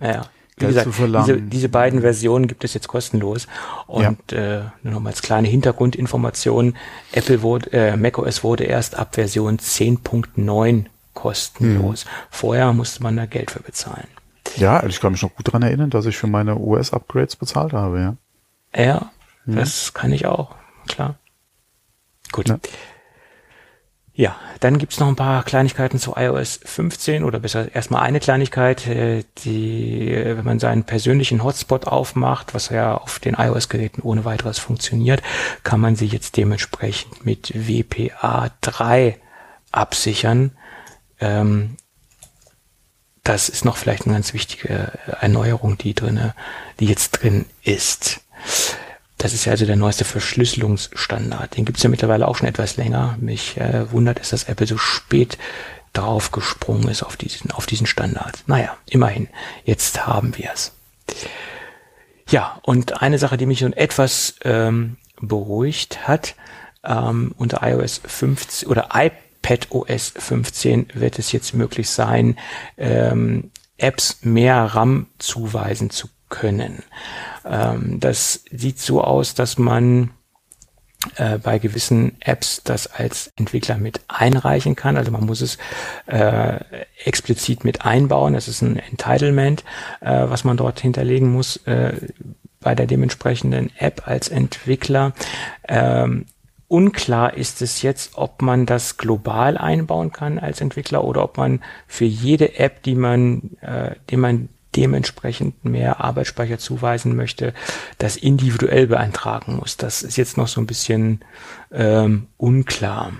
Ja, wie gesagt, zu verlangen. diese, diese beiden Versionen gibt es jetzt kostenlos. Und äh, nur noch mal als kleine Hintergrundinformation, Apple wurde, äh, macOS wurde erst ab Version 10.9 kostenlos. Hm. Vorher musste man da Geld für bezahlen. ja, ich kann mich noch gut dran erinnern, dass ich für meine OS-Upgrades bezahlt habe, ja. Ja, das kann ich auch, klar. Gut. Ja. Ja, dann gibt's noch ein paar Kleinigkeiten zu iOS 15 oder besser erstmal eine Kleinigkeit, äh, die, äh, wenn man seinen persönlichen Hotspot aufmacht, was ja auf den iOS-Geräten ohne weiteres funktioniert, kann man sie jetzt dementsprechend mit WPA 3 absichern. Ähm, das ist noch vielleicht eine ganz wichtige Erneuerung, die drinne, die jetzt drin ist. Das ist ja also der neueste Verschlüsselungsstandard. Den gibt es ja mittlerweile auch schon etwas länger. Mich äh, wundert es, dass Apple so spät drauf gesprungen ist auf diesen, auf diesen Standard. Naja, immerhin, jetzt haben wir es. Ja, und eine Sache, die mich schon etwas ähm, beruhigt hat, ähm, unter iOS 15 oder iPad OS 15 wird es jetzt möglich sein, ähm, Apps mehr RAM zuweisen zu können. Ähm, das sieht so aus, dass man äh, bei gewissen Apps das als Entwickler mit einreichen kann. Also man muss es äh, explizit mit einbauen. Das ist ein Entitlement, äh, was man dort hinterlegen muss äh, bei der dementsprechenden App als Entwickler. Ähm, Unklar ist es jetzt, ob man das global einbauen kann als Entwickler oder ob man für jede App, die man, äh, die man dementsprechend mehr Arbeitsspeicher zuweisen möchte, das individuell beantragen muss. Das ist jetzt noch so ein bisschen ähm, unklar.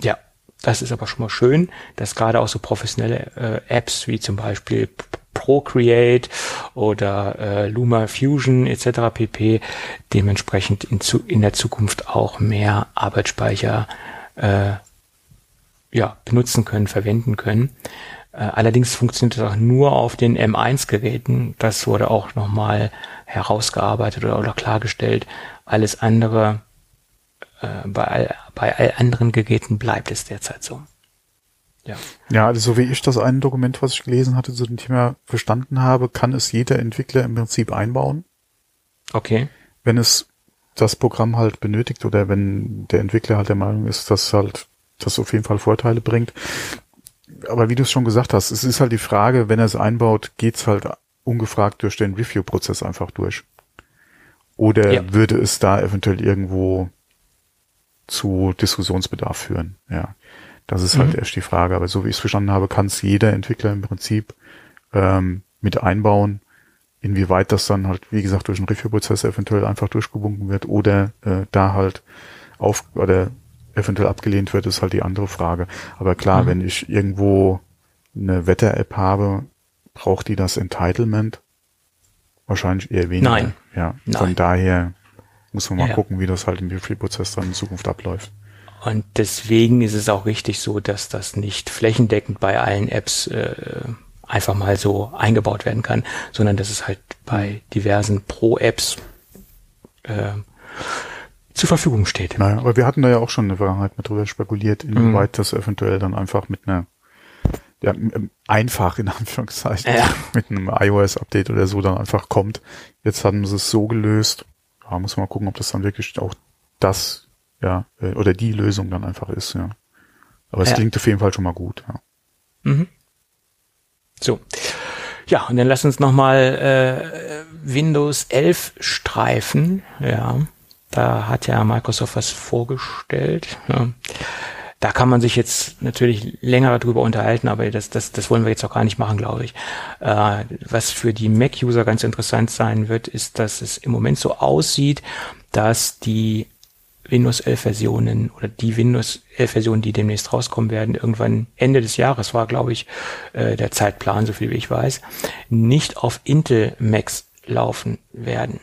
Ja, das ist aber schon mal schön, dass gerade auch so professionelle äh, Apps wie zum Beispiel Procreate oder äh, Luma Fusion etc. pp. dementsprechend in, zu, in der Zukunft auch mehr Arbeitsspeicher äh, ja, benutzen können, verwenden können. Äh, allerdings funktioniert das auch nur auf den M1-Geräten. Das wurde auch nochmal herausgearbeitet oder, oder klargestellt. Alles andere, äh, bei, all, bei all anderen Geräten bleibt es derzeit so. Ja. ja, also so wie ich das eine Dokument, was ich gelesen hatte, zu dem Thema verstanden habe, kann es jeder Entwickler im Prinzip einbauen. Okay. Wenn es das Programm halt benötigt oder wenn der Entwickler halt der Meinung ist, dass halt das auf jeden Fall Vorteile bringt aber wie du es schon gesagt hast, es ist halt die Frage, wenn er es einbaut, geht's halt ungefragt durch den Review-Prozess einfach durch. Oder ja. würde es da eventuell irgendwo zu Diskussionsbedarf führen? Ja, das ist halt mhm. erst die Frage. Aber so wie ich es verstanden habe, kann es jeder Entwickler im Prinzip ähm, mit einbauen. Inwieweit das dann halt, wie gesagt, durch den Review-Prozess eventuell einfach durchgewunken wird oder äh, da halt auf oder eventuell abgelehnt wird, ist halt die andere Frage. Aber klar, mhm. wenn ich irgendwo eine Wetter-App habe, braucht die das Entitlement? Wahrscheinlich eher weniger. Nein. Ja. Nein. Von daher muss man mal ja. gucken, wie das halt im Review-Prozess dann in Zukunft abläuft. Und deswegen ist es auch richtig so, dass das nicht flächendeckend bei allen Apps äh, einfach mal so eingebaut werden kann, sondern dass es halt bei diversen Pro-Apps äh, zur Verfügung steht. Naja, aber wir hatten da ja auch schon in der Vergangenheit mit drüber spekuliert, inwieweit mhm. das eventuell dann einfach mit einer ja, einfach in Anführungszeichen ja. mit einem iOS-Update oder so dann einfach kommt. Jetzt haben sie es so gelöst. Da muss man mal gucken, ob das dann wirklich auch das, ja, äh, oder die Lösung dann einfach ist, ja. Aber es ja. klingt auf jeden Fall schon mal gut, ja. Mhm. So. Ja, und dann lass uns nochmal äh, Windows 11 streifen, ja. Da hat ja Microsoft was vorgestellt. Ja. Da kann man sich jetzt natürlich länger darüber unterhalten, aber das, das, das wollen wir jetzt auch gar nicht machen, glaube ich. Äh, was für die Mac-User ganz interessant sein wird, ist, dass es im Moment so aussieht, dass die Windows 11 Versionen oder die Windows 11 Versionen, die demnächst rauskommen werden, irgendwann Ende des Jahres war, glaube ich, äh, der Zeitplan, so viel wie ich weiß, nicht auf Intel Macs laufen werden.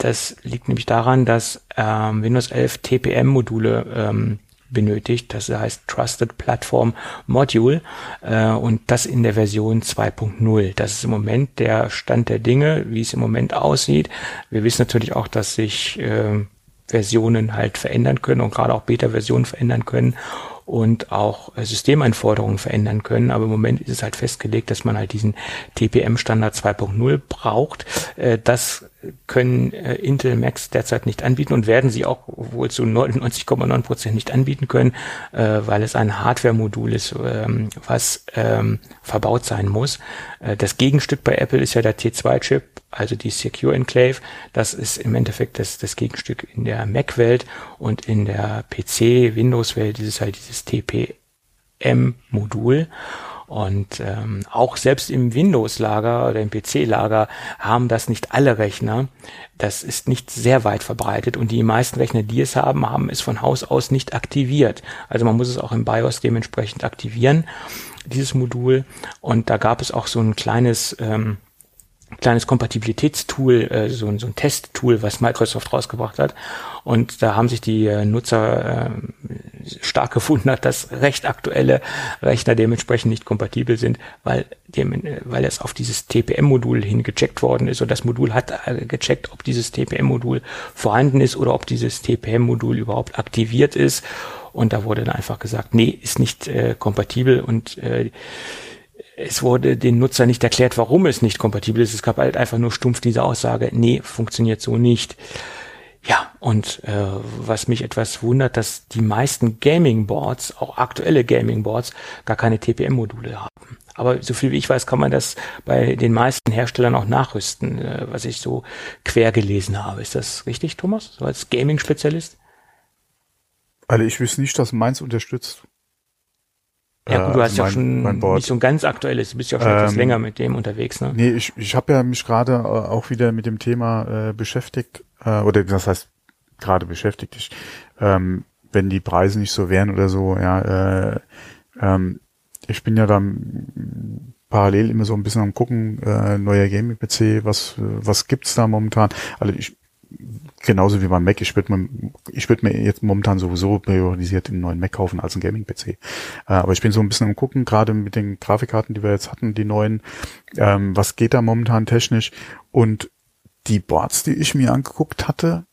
Das liegt nämlich daran, dass ähm, Windows 11 TPM-Module ähm, benötigt. Das heißt Trusted Platform Module äh, und das in der Version 2.0. Das ist im Moment der Stand der Dinge, wie es im Moment aussieht. Wir wissen natürlich auch, dass sich äh, Versionen halt verändern können und gerade auch Beta-Versionen verändern können und auch äh, Systemanforderungen verändern können. Aber im Moment ist es halt festgelegt, dass man halt diesen TPM-Standard 2.0 braucht. Äh, das können äh, Intel Macs derzeit nicht anbieten und werden sie auch wohl zu 99,9 Prozent nicht anbieten können, weil es ein Hardware-Modul ist, ähm, was ähm, verbaut sein muss. das Gegenstück bei Apple ist ja der T2-Chip, also die Secure Enclave. Das ist im Endeffekt das, das Gegenstück in der Mac-Welt und in der PC-Windows-Welt ist es halt dieses TPM-Modul. Und ähm, auch selbst im Windows-Lager oder im PC-Lager haben das nicht alle Rechner. Das ist nicht sehr weit verbreitet und die meisten Rechner, die es haben, haben es von Haus aus nicht aktiviert. Also man muss es auch im BIOS dementsprechend aktivieren. dieses Modul. Und da gab es auch so ein kleines ähm, kleines Kompatibilitätstool, äh, so, ein so ein Testtool, was Microsoft rausgebracht hat. Und da haben sich die äh, Nutzer äh, stark gewundert, dass recht aktuelle Rechner dementsprechend nicht kompatibel sind, weil, dem, äh, weil es auf dieses TPM-Modul hingecheckt worden ist. Und das Modul hat äh, gecheckt, ob dieses TPM-Modul vorhanden ist oder ob dieses TPM-Modul überhaupt aktiviert ist. Und da wurde dann einfach gesagt, nee, ist nicht äh, kompatibel und äh, es wurde den Nutzer nicht erklärt, warum es nicht kompatibel ist. Es gab halt einfach nur stumpf diese Aussage, nee, funktioniert so nicht. Ja, und äh, was mich etwas wundert, dass die meisten Gaming-Boards, auch aktuelle Gaming-Boards, gar keine TPM-Module haben. Aber so viel wie ich weiß, kann man das bei den meisten Herstellern auch nachrüsten, äh, was ich so quer gelesen habe. Ist das richtig, Thomas? So als Gaming-Spezialist? Also ich wüsste nicht, dass meins unterstützt. Ja gut, du äh, hast ja mein, schon nicht so ein ganz aktuelles, du bist ja schon ähm, etwas länger mit dem unterwegs, ne? Nee, ich, ich habe ja mich gerade äh, auch wieder mit dem Thema äh, beschäftigt, äh, oder das heißt gerade beschäftigt. Ich, ähm, wenn die Preise nicht so wären oder so, ja, äh, ähm, ich bin ja dann parallel immer so ein bisschen am gucken, äh, neuer Gaming-PC, was, was gibt's da momentan? Also ich genauso wie beim Mac. Ich würde mir, ich würde mir jetzt momentan sowieso priorisiert einen neuen Mac kaufen als einen Gaming-PC. Äh, aber ich bin so ein bisschen am gucken, gerade mit den Grafikkarten, die wir jetzt hatten, die neuen, ähm, was geht da momentan technisch? Und die Boards, die ich mir angeguckt hatte,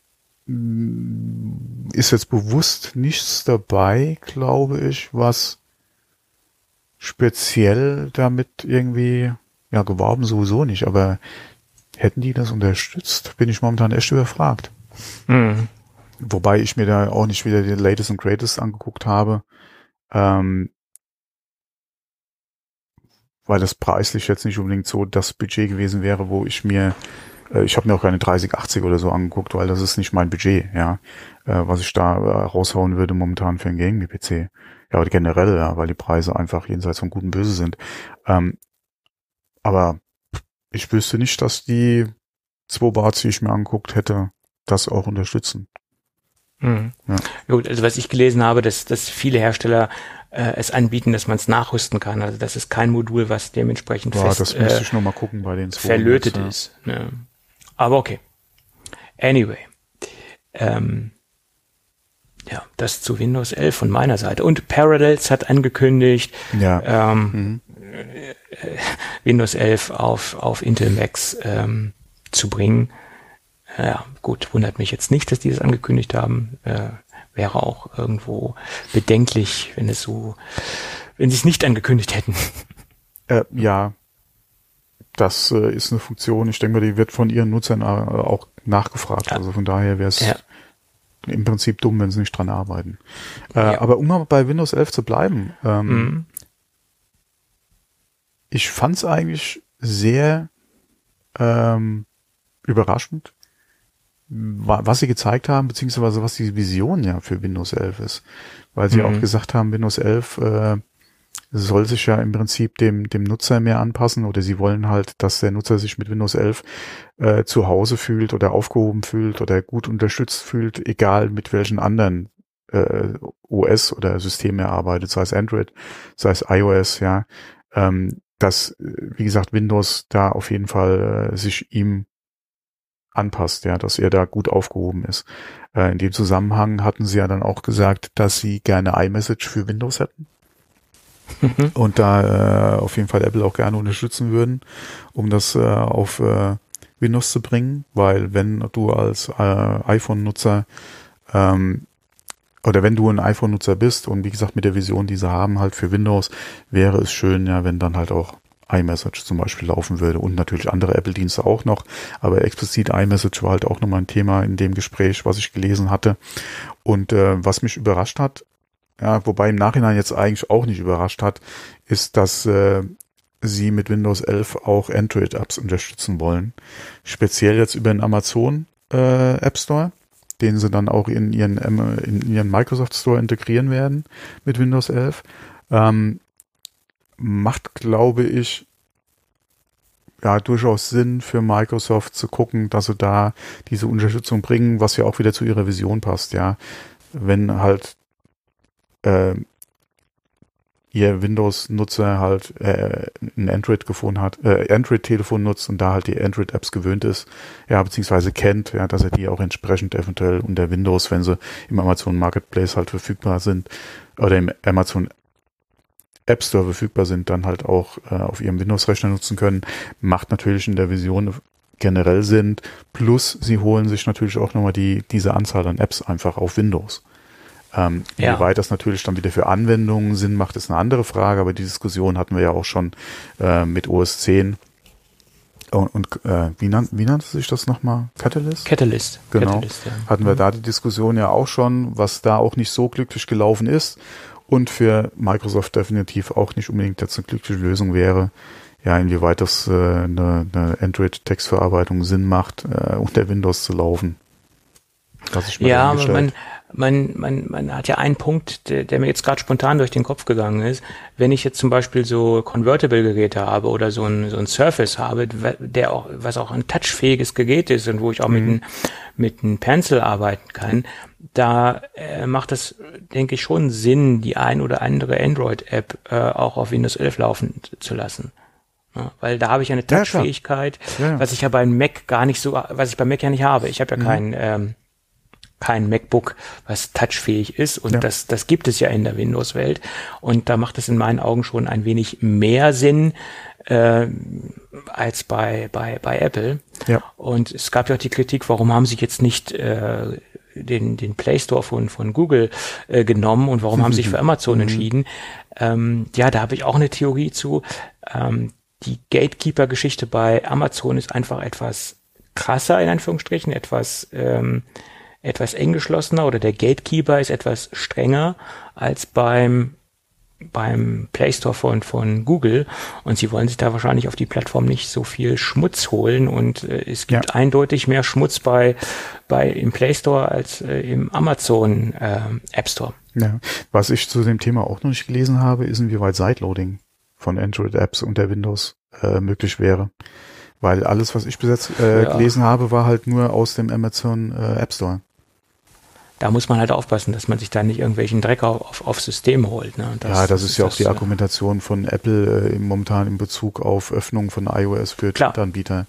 mm, ist jetzt bewusst nichts dabei, glaube ich, was speziell damit irgendwie, ja, geworben sowieso nicht, aber hätten die das unterstützt, bin ich momentan echt überfragt. Mhm. Wobei ich mir da auch nicht wieder den Latest und Greatest angeguckt habe. Ähm, weil das preislich jetzt nicht unbedingt so das Budget gewesen wäre, wo ich mir, äh, ich habe mir auch keine 3080 oder so angeguckt, weil das ist nicht mein Budget, ja, äh, was ich da äh, raushauen würde momentan für einen Gaming-PC. Ja, aber generell, ja, weil die Preise einfach jenseits von Guten Böse sind. Ähm, aber ich wüsste nicht, dass die zwei Bars, die ich mir angeguckt hätte, das auch unterstützen. Mhm. Ja. Gut, also was ich gelesen habe, dass, dass viele Hersteller äh, es anbieten, dass man es nachrüsten kann. Also das ist kein Modul, was dementsprechend ja, fest, das müsste äh, ich noch mal gucken bei den zwei verlötet ja. ist. Ne? Aber okay. Anyway. Ähm, ja, das zu Windows 11 von meiner Seite. Und Parallels hat angekündigt, ja. ähm, mhm. Windows 11 auf, auf Intel Macs ähm, zu bringen. Ja, gut, wundert mich jetzt nicht, dass die das angekündigt haben. Äh, wäre auch irgendwo bedenklich, wenn es so, wenn sie es nicht angekündigt hätten. Äh, ja, das äh, ist eine Funktion. Ich denke mal, die wird von ihren Nutzern äh, auch nachgefragt. Ja. Also von daher wäre es ja. im Prinzip dumm, wenn sie nicht dran arbeiten. Äh, ja. Aber um mal bei Windows 11 zu bleiben, ähm, mhm ich fand es eigentlich sehr ähm, überraschend, was sie gezeigt haben, beziehungsweise was die Vision ja für Windows 11 ist. Weil sie mhm. auch gesagt haben, Windows 11 äh, soll sich ja im Prinzip dem, dem Nutzer mehr anpassen oder sie wollen halt, dass der Nutzer sich mit Windows 11 äh, zu Hause fühlt oder aufgehoben fühlt oder gut unterstützt fühlt, egal mit welchen anderen äh, OS oder System er arbeitet, sei es Android, sei es iOS, ja. Ähm, dass, wie gesagt, Windows da auf jeden Fall äh, sich ihm anpasst, ja, dass er da gut aufgehoben ist. Äh, in dem Zusammenhang hatten sie ja dann auch gesagt, dass sie gerne iMessage für Windows hätten. Mhm. Und da äh, auf jeden Fall Apple auch gerne unterstützen würden, um das äh, auf äh, Windows zu bringen, weil wenn du als äh, iPhone-Nutzer ähm, oder wenn du ein iPhone-Nutzer bist und wie gesagt mit der Vision, die sie haben, halt für Windows, wäre es schön, ja, wenn dann halt auch iMessage zum Beispiel laufen würde und natürlich andere Apple-Dienste auch noch, aber explizit iMessage war halt auch nochmal ein Thema in dem Gespräch, was ich gelesen hatte. Und äh, was mich überrascht hat, ja, wobei im Nachhinein jetzt eigentlich auch nicht überrascht hat, ist, dass äh, sie mit Windows 11 auch Android-Apps unterstützen wollen. Speziell jetzt über den Amazon äh, App Store den sie dann auch in ihren, in ihren Microsoft Store integrieren werden mit Windows 11. Ähm, macht, glaube ich, ja, durchaus Sinn für Microsoft zu gucken, dass sie da diese Unterstützung bringen, was ja auch wieder zu ihrer Vision passt, ja. Wenn halt äh, ihr Windows-Nutzer halt äh, ein Android gefunden hat, äh, Android-Telefon nutzt und da halt die Android-Apps gewöhnt ist, ja, beziehungsweise kennt, ja, dass er die auch entsprechend eventuell unter Windows, wenn sie im Amazon Marketplace halt verfügbar sind, oder im Amazon App Store verfügbar sind, dann halt auch äh, auf ihrem Windows-Rechner nutzen können, macht natürlich in der Vision generell Sinn. Plus, sie holen sich natürlich auch nochmal die, diese Anzahl an Apps einfach auf Windows. Ähm, ja. Inwieweit das natürlich dann wieder für Anwendungen Sinn macht, ist eine andere Frage, aber die Diskussion hatten wir ja auch schon äh, mit OS 10. Und, und äh, wie, nan wie nannte sich das nochmal? Catalyst? Catalyst. Genau. Catalyst, ja. Hatten wir mhm. da die Diskussion ja auch schon, was da auch nicht so glücklich gelaufen ist und für Microsoft definitiv auch nicht unbedingt jetzt eine glückliche Lösung wäre. Ja, inwieweit das äh, eine, eine Android-Textverarbeitung Sinn macht, äh, unter Windows zu laufen. ja, aber man, man, man, man hat ja einen Punkt, der, der mir jetzt gerade spontan durch den Kopf gegangen ist. Wenn ich jetzt zum Beispiel so Convertible-Geräte habe oder so ein, so ein Surface habe, der auch, was auch ein touchfähiges Gerät ist und wo ich auch mhm. mit, mit einem Pencil arbeiten kann, da äh, macht es, denke ich, schon Sinn, die ein oder andere Android-App äh, auch auf Windows 11 laufen zu lassen. Ja, weil da habe ich eine Touchfähigkeit, ja, ja, was ich ja beim Mac gar nicht so, was ich beim Mac ja nicht habe. Ich habe ja mhm. keinen ähm, kein MacBook, was touchfähig ist. Und das, das gibt es ja in der Windows-Welt. Und da macht es in meinen Augen schon ein wenig mehr Sinn äh, als bei, bei, bei Apple. Ja. Und es gab ja auch die Kritik, warum haben sie jetzt nicht äh, den, den Play Store von, von Google äh, genommen und warum haben sie sich für Amazon mhm. entschieden? Ähm, ja, da habe ich auch eine Theorie zu. Ähm, die Gatekeeper-Geschichte bei Amazon ist einfach etwas krasser, in Anführungsstrichen, etwas ähm, etwas eng geschlossener oder der Gatekeeper ist etwas strenger als beim beim Play Store von, von Google und sie wollen sich da wahrscheinlich auf die Plattform nicht so viel Schmutz holen und äh, es gibt ja. eindeutig mehr Schmutz bei, bei im Play Store als äh, im Amazon äh, App Store. Ja. Was ich zu dem Thema auch noch nicht gelesen habe, ist inwieweit Sideloading von Android Apps unter Windows äh, möglich wäre. Weil alles, was ich bis jetzt äh, ja. gelesen habe, war halt nur aus dem Amazon äh, App Store da muss man halt aufpassen, dass man sich da nicht irgendwelchen Dreck auf, aufs System holt. Ne? Das, ja, das, ist ja auch das, die äh, Argumentation von Apple äh, momentan in Bezug auf Öffnung von iOS für Drittanbieter.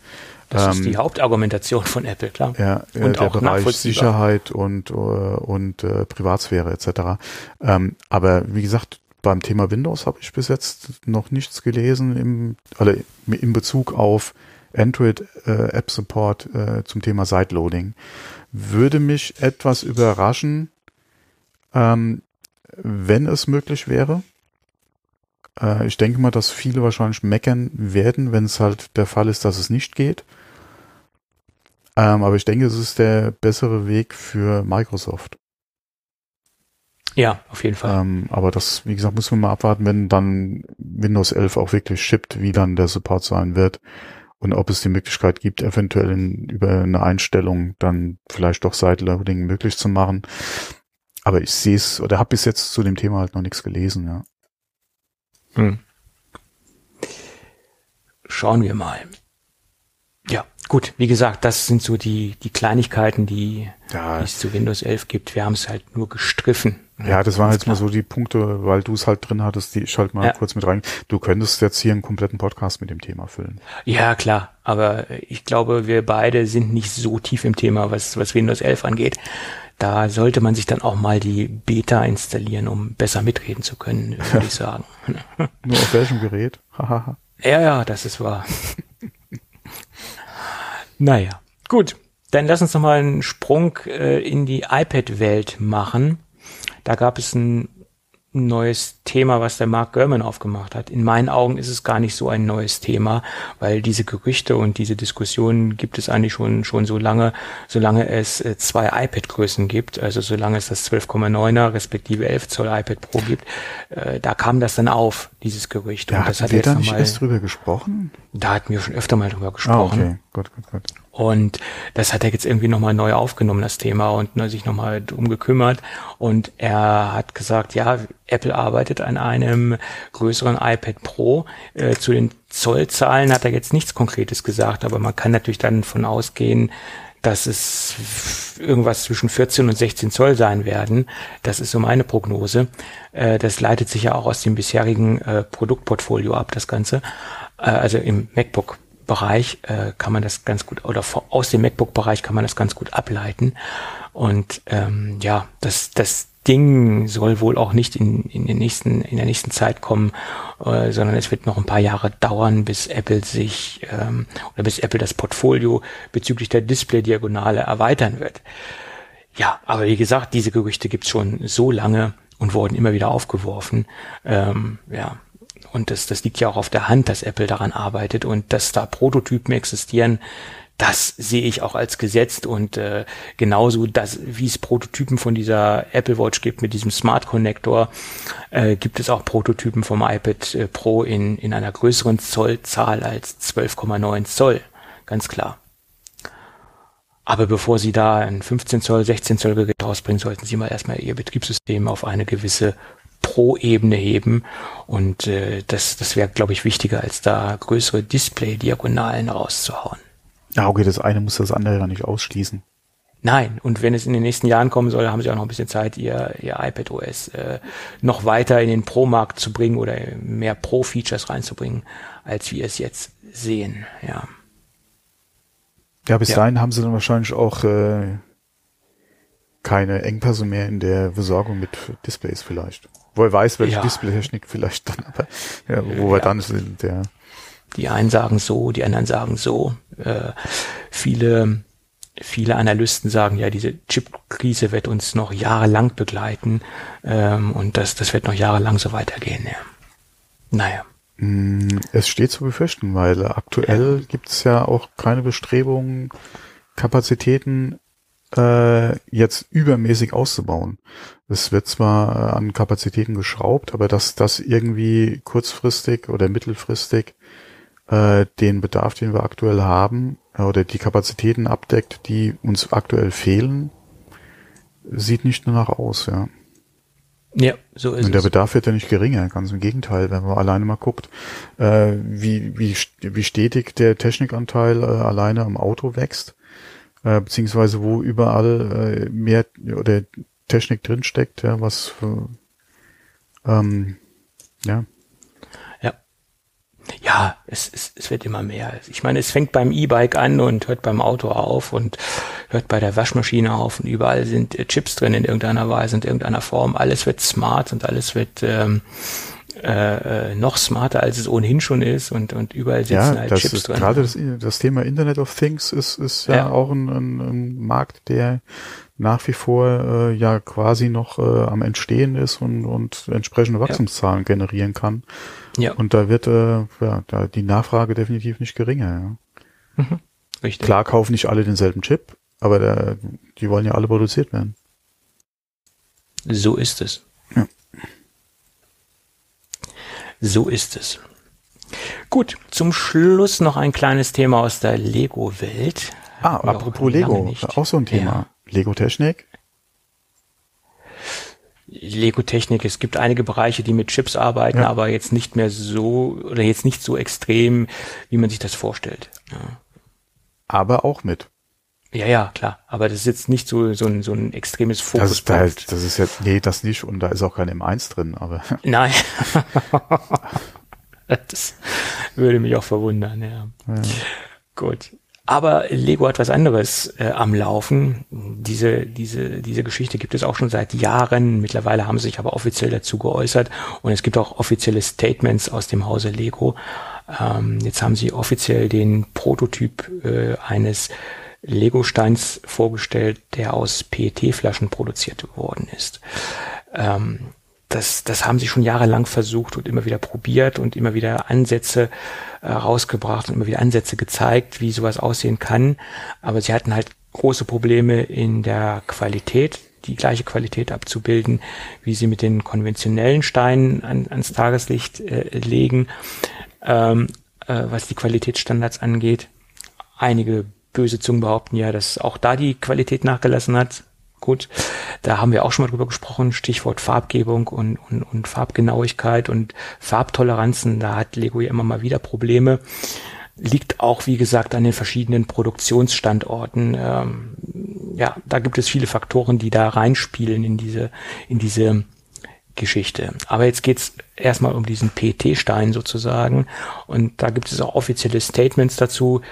Das ähm, ist die Hauptargumentation von Apple, klar. Ja, äh, und der auch Bereich Sicherheit und, uh, und äh, Privatsphäre etc. Ähm, aber wie gesagt, beim Thema Windows habe ich bis jetzt noch nichts gelesen im, oder in Bezug auf Android äh, App Support äh, zum Thema Sideloading würde mich etwas überraschen, ähm, wenn es möglich wäre. Äh, ich denke mal, dass viele wahrscheinlich meckern werden, wenn es halt der Fall ist, dass es nicht geht. Ähm, aber ich denke, es ist der bessere Weg für Microsoft. Ja, auf jeden Fall. Ähm, aber das, wie gesagt, müssen wir mal abwarten, wenn dann Windows 11 auch wirklich shippt, wie dann der Support sein wird und ob es die Möglichkeit gibt, eventuell in, über eine Einstellung dann vielleicht doch Sideloading möglich zu machen. Aber ich sehe es oder habe bis jetzt zu dem Thema halt noch nichts gelesen, ja. Hm. Schauen wir mal. Ja, gut, wie gesagt, das sind so die, die Kleinigkeiten, die, ja. die es zu Windows 11 gibt. Wir haben es halt nur gestriffen. Ja, das waren jetzt klar. mal so die Punkte, weil du es halt drin hattest, die ich halt mal ja. kurz mit rein. Du könntest jetzt hier einen kompletten Podcast mit dem Thema füllen. Ja, klar. Aber ich glaube, wir beide sind nicht so tief im Thema, was, was Windows 11 angeht. Da sollte man sich dann auch mal die Beta installieren, um besser mitreden zu können, würde ich sagen. Nur auf welchem Gerät? ja, ja, das ist wahr. naja, gut. Dann lass uns noch mal einen Sprung äh, in die iPad-Welt machen. Da gab es ein neues Thema, was der Mark Gurman aufgemacht hat. In meinen Augen ist es gar nicht so ein neues Thema, weil diese Gerüchte und diese Diskussionen gibt es eigentlich schon, schon so lange, solange es äh, zwei iPad-Größen gibt, also solange es das 12,9er respektive 11 Zoll iPad Pro gibt, äh, da kam das dann auf, dieses Gerücht. Da und das hat wir da nicht erst drüber gesprochen? Da hatten wir schon öfter mal drüber gesprochen. Ah, okay, gut, gut, gut. Und das hat er jetzt irgendwie nochmal neu aufgenommen, das Thema, und ne, sich nochmal drum gekümmert. Und er hat gesagt, ja, Apple arbeitet an einem größeren iPad Pro. Äh, zu den Zollzahlen hat er jetzt nichts Konkretes gesagt, aber man kann natürlich dann von ausgehen, dass es irgendwas zwischen 14 und 16 Zoll sein werden. Das ist so meine Prognose. Äh, das leitet sich ja auch aus dem bisherigen äh, Produktportfolio ab, das Ganze. Äh, also im MacBook Bereich äh, kann man das ganz gut oder aus dem MacBook-Bereich kann man das ganz gut ableiten. Und ähm, ja, das, das Ding soll wohl auch nicht in, in, den nächsten, in der nächsten Zeit kommen, äh, sondern es wird noch ein paar Jahre dauern, bis Apple sich ähm, oder bis Apple das Portfolio bezüglich der Display-Diagonale erweitern wird. Ja, aber wie gesagt, diese Gerüchte gibt's schon so lange und wurden immer wieder aufgeworfen. Ähm, ja, und das, das liegt ja auch auf der Hand, dass Apple daran arbeitet und dass da Prototypen existieren, das sehe ich auch als gesetzt und äh, genauso, dass, wie es Prototypen von dieser Apple Watch gibt mit diesem Smart Connector, äh, gibt es auch Prototypen vom iPad äh, Pro in, in einer größeren Zollzahl als 12,9 Zoll, ganz klar. Aber bevor Sie da ein 15 Zoll, 16 Zoll Gerät rausbringen, sollten Sie mal erstmal Ihr Betriebssystem auf eine gewisse Pro-Ebene heben. Und äh, das, das wäre, glaube ich, wichtiger, als da größere Display-Diagonalen rauszuhauen. Ja, okay, das eine muss das andere ja nicht ausschließen. Nein, und wenn es in den nächsten Jahren kommen soll, haben sie auch noch ein bisschen Zeit, ihr, ihr iPad OS äh, noch weiter in den Pro-Markt zu bringen oder mehr Pro-Features reinzubringen, als wir es jetzt sehen, ja. Ja, bis ja. dahin haben sie dann wahrscheinlich auch äh, keine Engpässe mehr in der Besorgung mit Displays vielleicht. Wo er weiß, welche ja. Displaytechnik vielleicht dann, aber ja, wo ja. wir dann sind, ja. Die einen sagen so, die anderen sagen so. Äh, viele, viele Analysten sagen, ja, diese Chip-Krise wird uns noch jahrelang begleiten ähm, und das, das wird noch jahrelang so weitergehen. Ja. Naja. Mm, es steht zu befürchten, weil aktuell ja. gibt es ja auch keine Bestrebungen, Kapazitäten äh, jetzt übermäßig auszubauen. Es wird zwar äh, an Kapazitäten geschraubt, aber dass das irgendwie kurzfristig oder mittelfristig äh, den Bedarf, den wir aktuell haben, äh, oder die Kapazitäten abdeckt, die uns aktuell fehlen, sieht nicht nur nach aus, ja. Ja, so ist Und der es. Bedarf wird ja nicht geringer, ganz im Gegenteil, wenn man alleine mal guckt, äh, wie, wie, wie stetig der Technikanteil äh, alleine am Auto wächst, äh, beziehungsweise wo überall äh, mehr oder Technik drinsteckt, ja, was für, ähm, ja, ja, es, es, es wird immer mehr. Ich meine, es fängt beim E-Bike an und hört beim Auto auf und hört bei der Waschmaschine auf und überall sind äh, Chips drin in irgendeiner Weise, in irgendeiner Form. Alles wird smart und alles wird ähm, äh, äh noch smarter, als es ohnehin schon ist und, und überall sitzen ja, halt das Chips ist, drin. Gerade das, das Thema Internet of Things ist, ist ja, ja. auch ein, ein, ein Markt, der nach wie vor äh, ja quasi noch äh, am Entstehen ist und, und entsprechende Wachstumszahlen ja. generieren kann. Ja. Und da wird äh, ja, da die Nachfrage definitiv nicht geringer. Ja. Mhm. Richtig. Klar kaufen nicht alle denselben Chip, aber der, die wollen ja alle produziert werden. So ist es. Ja. So ist es. Gut, zum Schluss noch ein kleines Thema aus der Lego-Welt. Ah, apropos Lego, auch so ein Thema. Ja. Lego-Technik? Lego-Technik, es gibt einige Bereiche, die mit Chips arbeiten, ja. aber jetzt nicht mehr so oder jetzt nicht so extrem, wie man sich das vorstellt. Ja. Aber auch mit. Ja, ja, klar. Aber das ist jetzt nicht so, so, ein, so ein extremes Fokus. Das, das, das ist jetzt, nee, das nicht. Und da ist auch kein M1 drin, aber. Nein. das würde mich auch verwundern, ja. ja. Gut. Aber Lego hat was anderes äh, am Laufen. Diese, diese, diese Geschichte gibt es auch schon seit Jahren. Mittlerweile haben sie sich aber offiziell dazu geäußert und es gibt auch offizielle Statements aus dem Hause Lego. Ähm, jetzt haben sie offiziell den Prototyp äh, eines Lego-Steins vorgestellt, der aus PET-Flaschen produziert worden ist. Ähm, das, das haben sie schon jahrelang versucht und immer wieder probiert und immer wieder Ansätze äh, rausgebracht und immer wieder Ansätze gezeigt, wie sowas aussehen kann. Aber sie hatten halt große Probleme in der Qualität, die gleiche Qualität abzubilden, wie sie mit den konventionellen Steinen an, ans Tageslicht äh, legen, ähm, äh, was die Qualitätsstandards angeht. Einige böse Zungen behaupten ja, dass auch da die Qualität nachgelassen hat. Gut, da haben wir auch schon mal drüber gesprochen, Stichwort Farbgebung und, und, und Farbgenauigkeit und Farbtoleranzen. Da hat Lego ja immer mal wieder Probleme. liegt auch, wie gesagt, an den verschiedenen Produktionsstandorten. Ähm, ja, da gibt es viele Faktoren, die da reinspielen in diese, in diese Geschichte. Aber jetzt geht's erstmal um diesen PET-Stein sozusagen. Und da gibt es auch offizielle Statements dazu,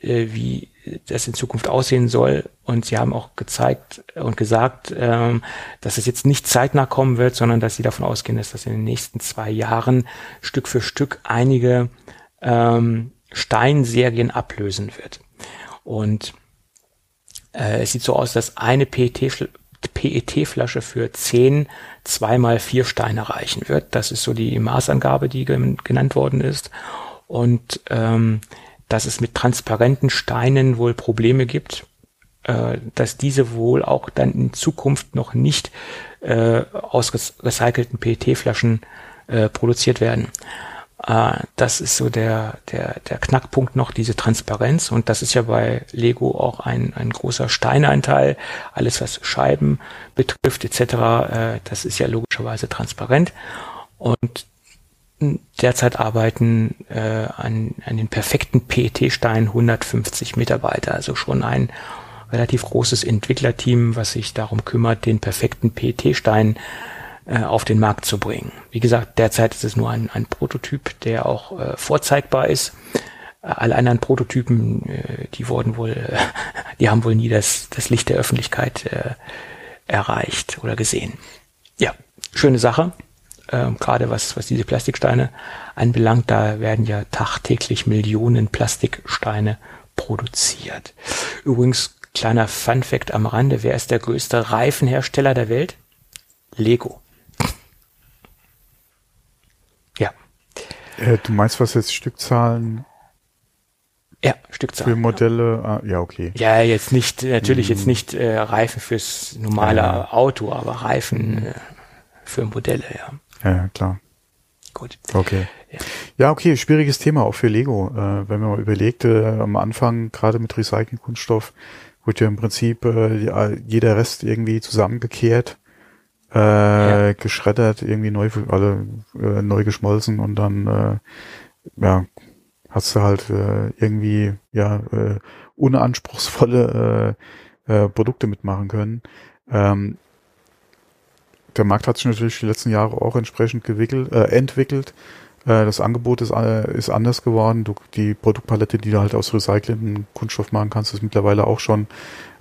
äh, wie das in Zukunft aussehen soll. Und sie haben auch gezeigt und gesagt, ähm, dass es jetzt nicht zeitnah kommen wird, sondern dass sie davon ausgehen, dass das in den nächsten zwei Jahren Stück für Stück einige ähm, Steinserien ablösen wird. Und äh, es sieht so aus, dass eine PET-Flasche für zehn zweimal vier Steine reichen wird. Das ist so die Maßangabe, die genannt worden ist. Und ähm, dass es mit transparenten Steinen wohl Probleme gibt, äh, dass diese wohl auch dann in Zukunft noch nicht äh, aus recycelten PET-Flaschen äh, produziert werden. Äh, das ist so der, der, der Knackpunkt noch, diese Transparenz. Und das ist ja bei Lego auch ein, ein großer Steineinteil. Alles, was Scheiben betrifft etc., äh, das ist ja logischerweise transparent. Und derzeit arbeiten äh, an, an den perfekten PET-Stein 150 Mitarbeiter, also schon ein relativ großes Entwicklerteam, was sich darum kümmert, den perfekten PET-Stein äh, auf den Markt zu bringen. Wie gesagt, derzeit ist es nur ein, ein Prototyp, der auch äh, vorzeigbar ist. Äh, alle anderen Prototypen, äh, die wurden wohl, äh, die haben wohl nie das, das Licht der Öffentlichkeit äh, erreicht oder gesehen. Ja, schöne Sache ähm, gerade was, was diese Plastiksteine anbelangt, da werden ja tagtäglich Millionen Plastiksteine produziert. Übrigens, kleiner Fun Fact am Rande, wer ist der größte Reifenhersteller der Welt? Lego. Ja. Äh, du meinst, was jetzt Stückzahlen ja, Stückzahlen. Für Modelle, ah, ja, okay. Ja, jetzt nicht, natürlich jetzt nicht äh, Reifen fürs normale ja. Auto, aber Reifen äh, für Modelle, ja. Ja, klar. Gut. Okay. Ja. ja, okay, schwieriges Thema auch für Lego. Äh, wenn man mal überlegt, äh, am Anfang, gerade mit Recycling-Kunststoff, wurde ja im Prinzip äh, jeder Rest irgendwie zusammengekehrt, äh, ja. geschreddert, irgendwie neu, alle äh, neu geschmolzen und dann äh, ja, hast du halt äh, irgendwie ja äh, unanspruchsvolle äh, äh, Produkte mitmachen können. Ähm, der Markt hat sich natürlich die letzten Jahre auch entsprechend gewickelt, äh, entwickelt. Äh, das Angebot ist, äh, ist anders geworden. Du, die Produktpalette, die du halt aus recyceltem Kunststoff machen kannst, ist mittlerweile auch schon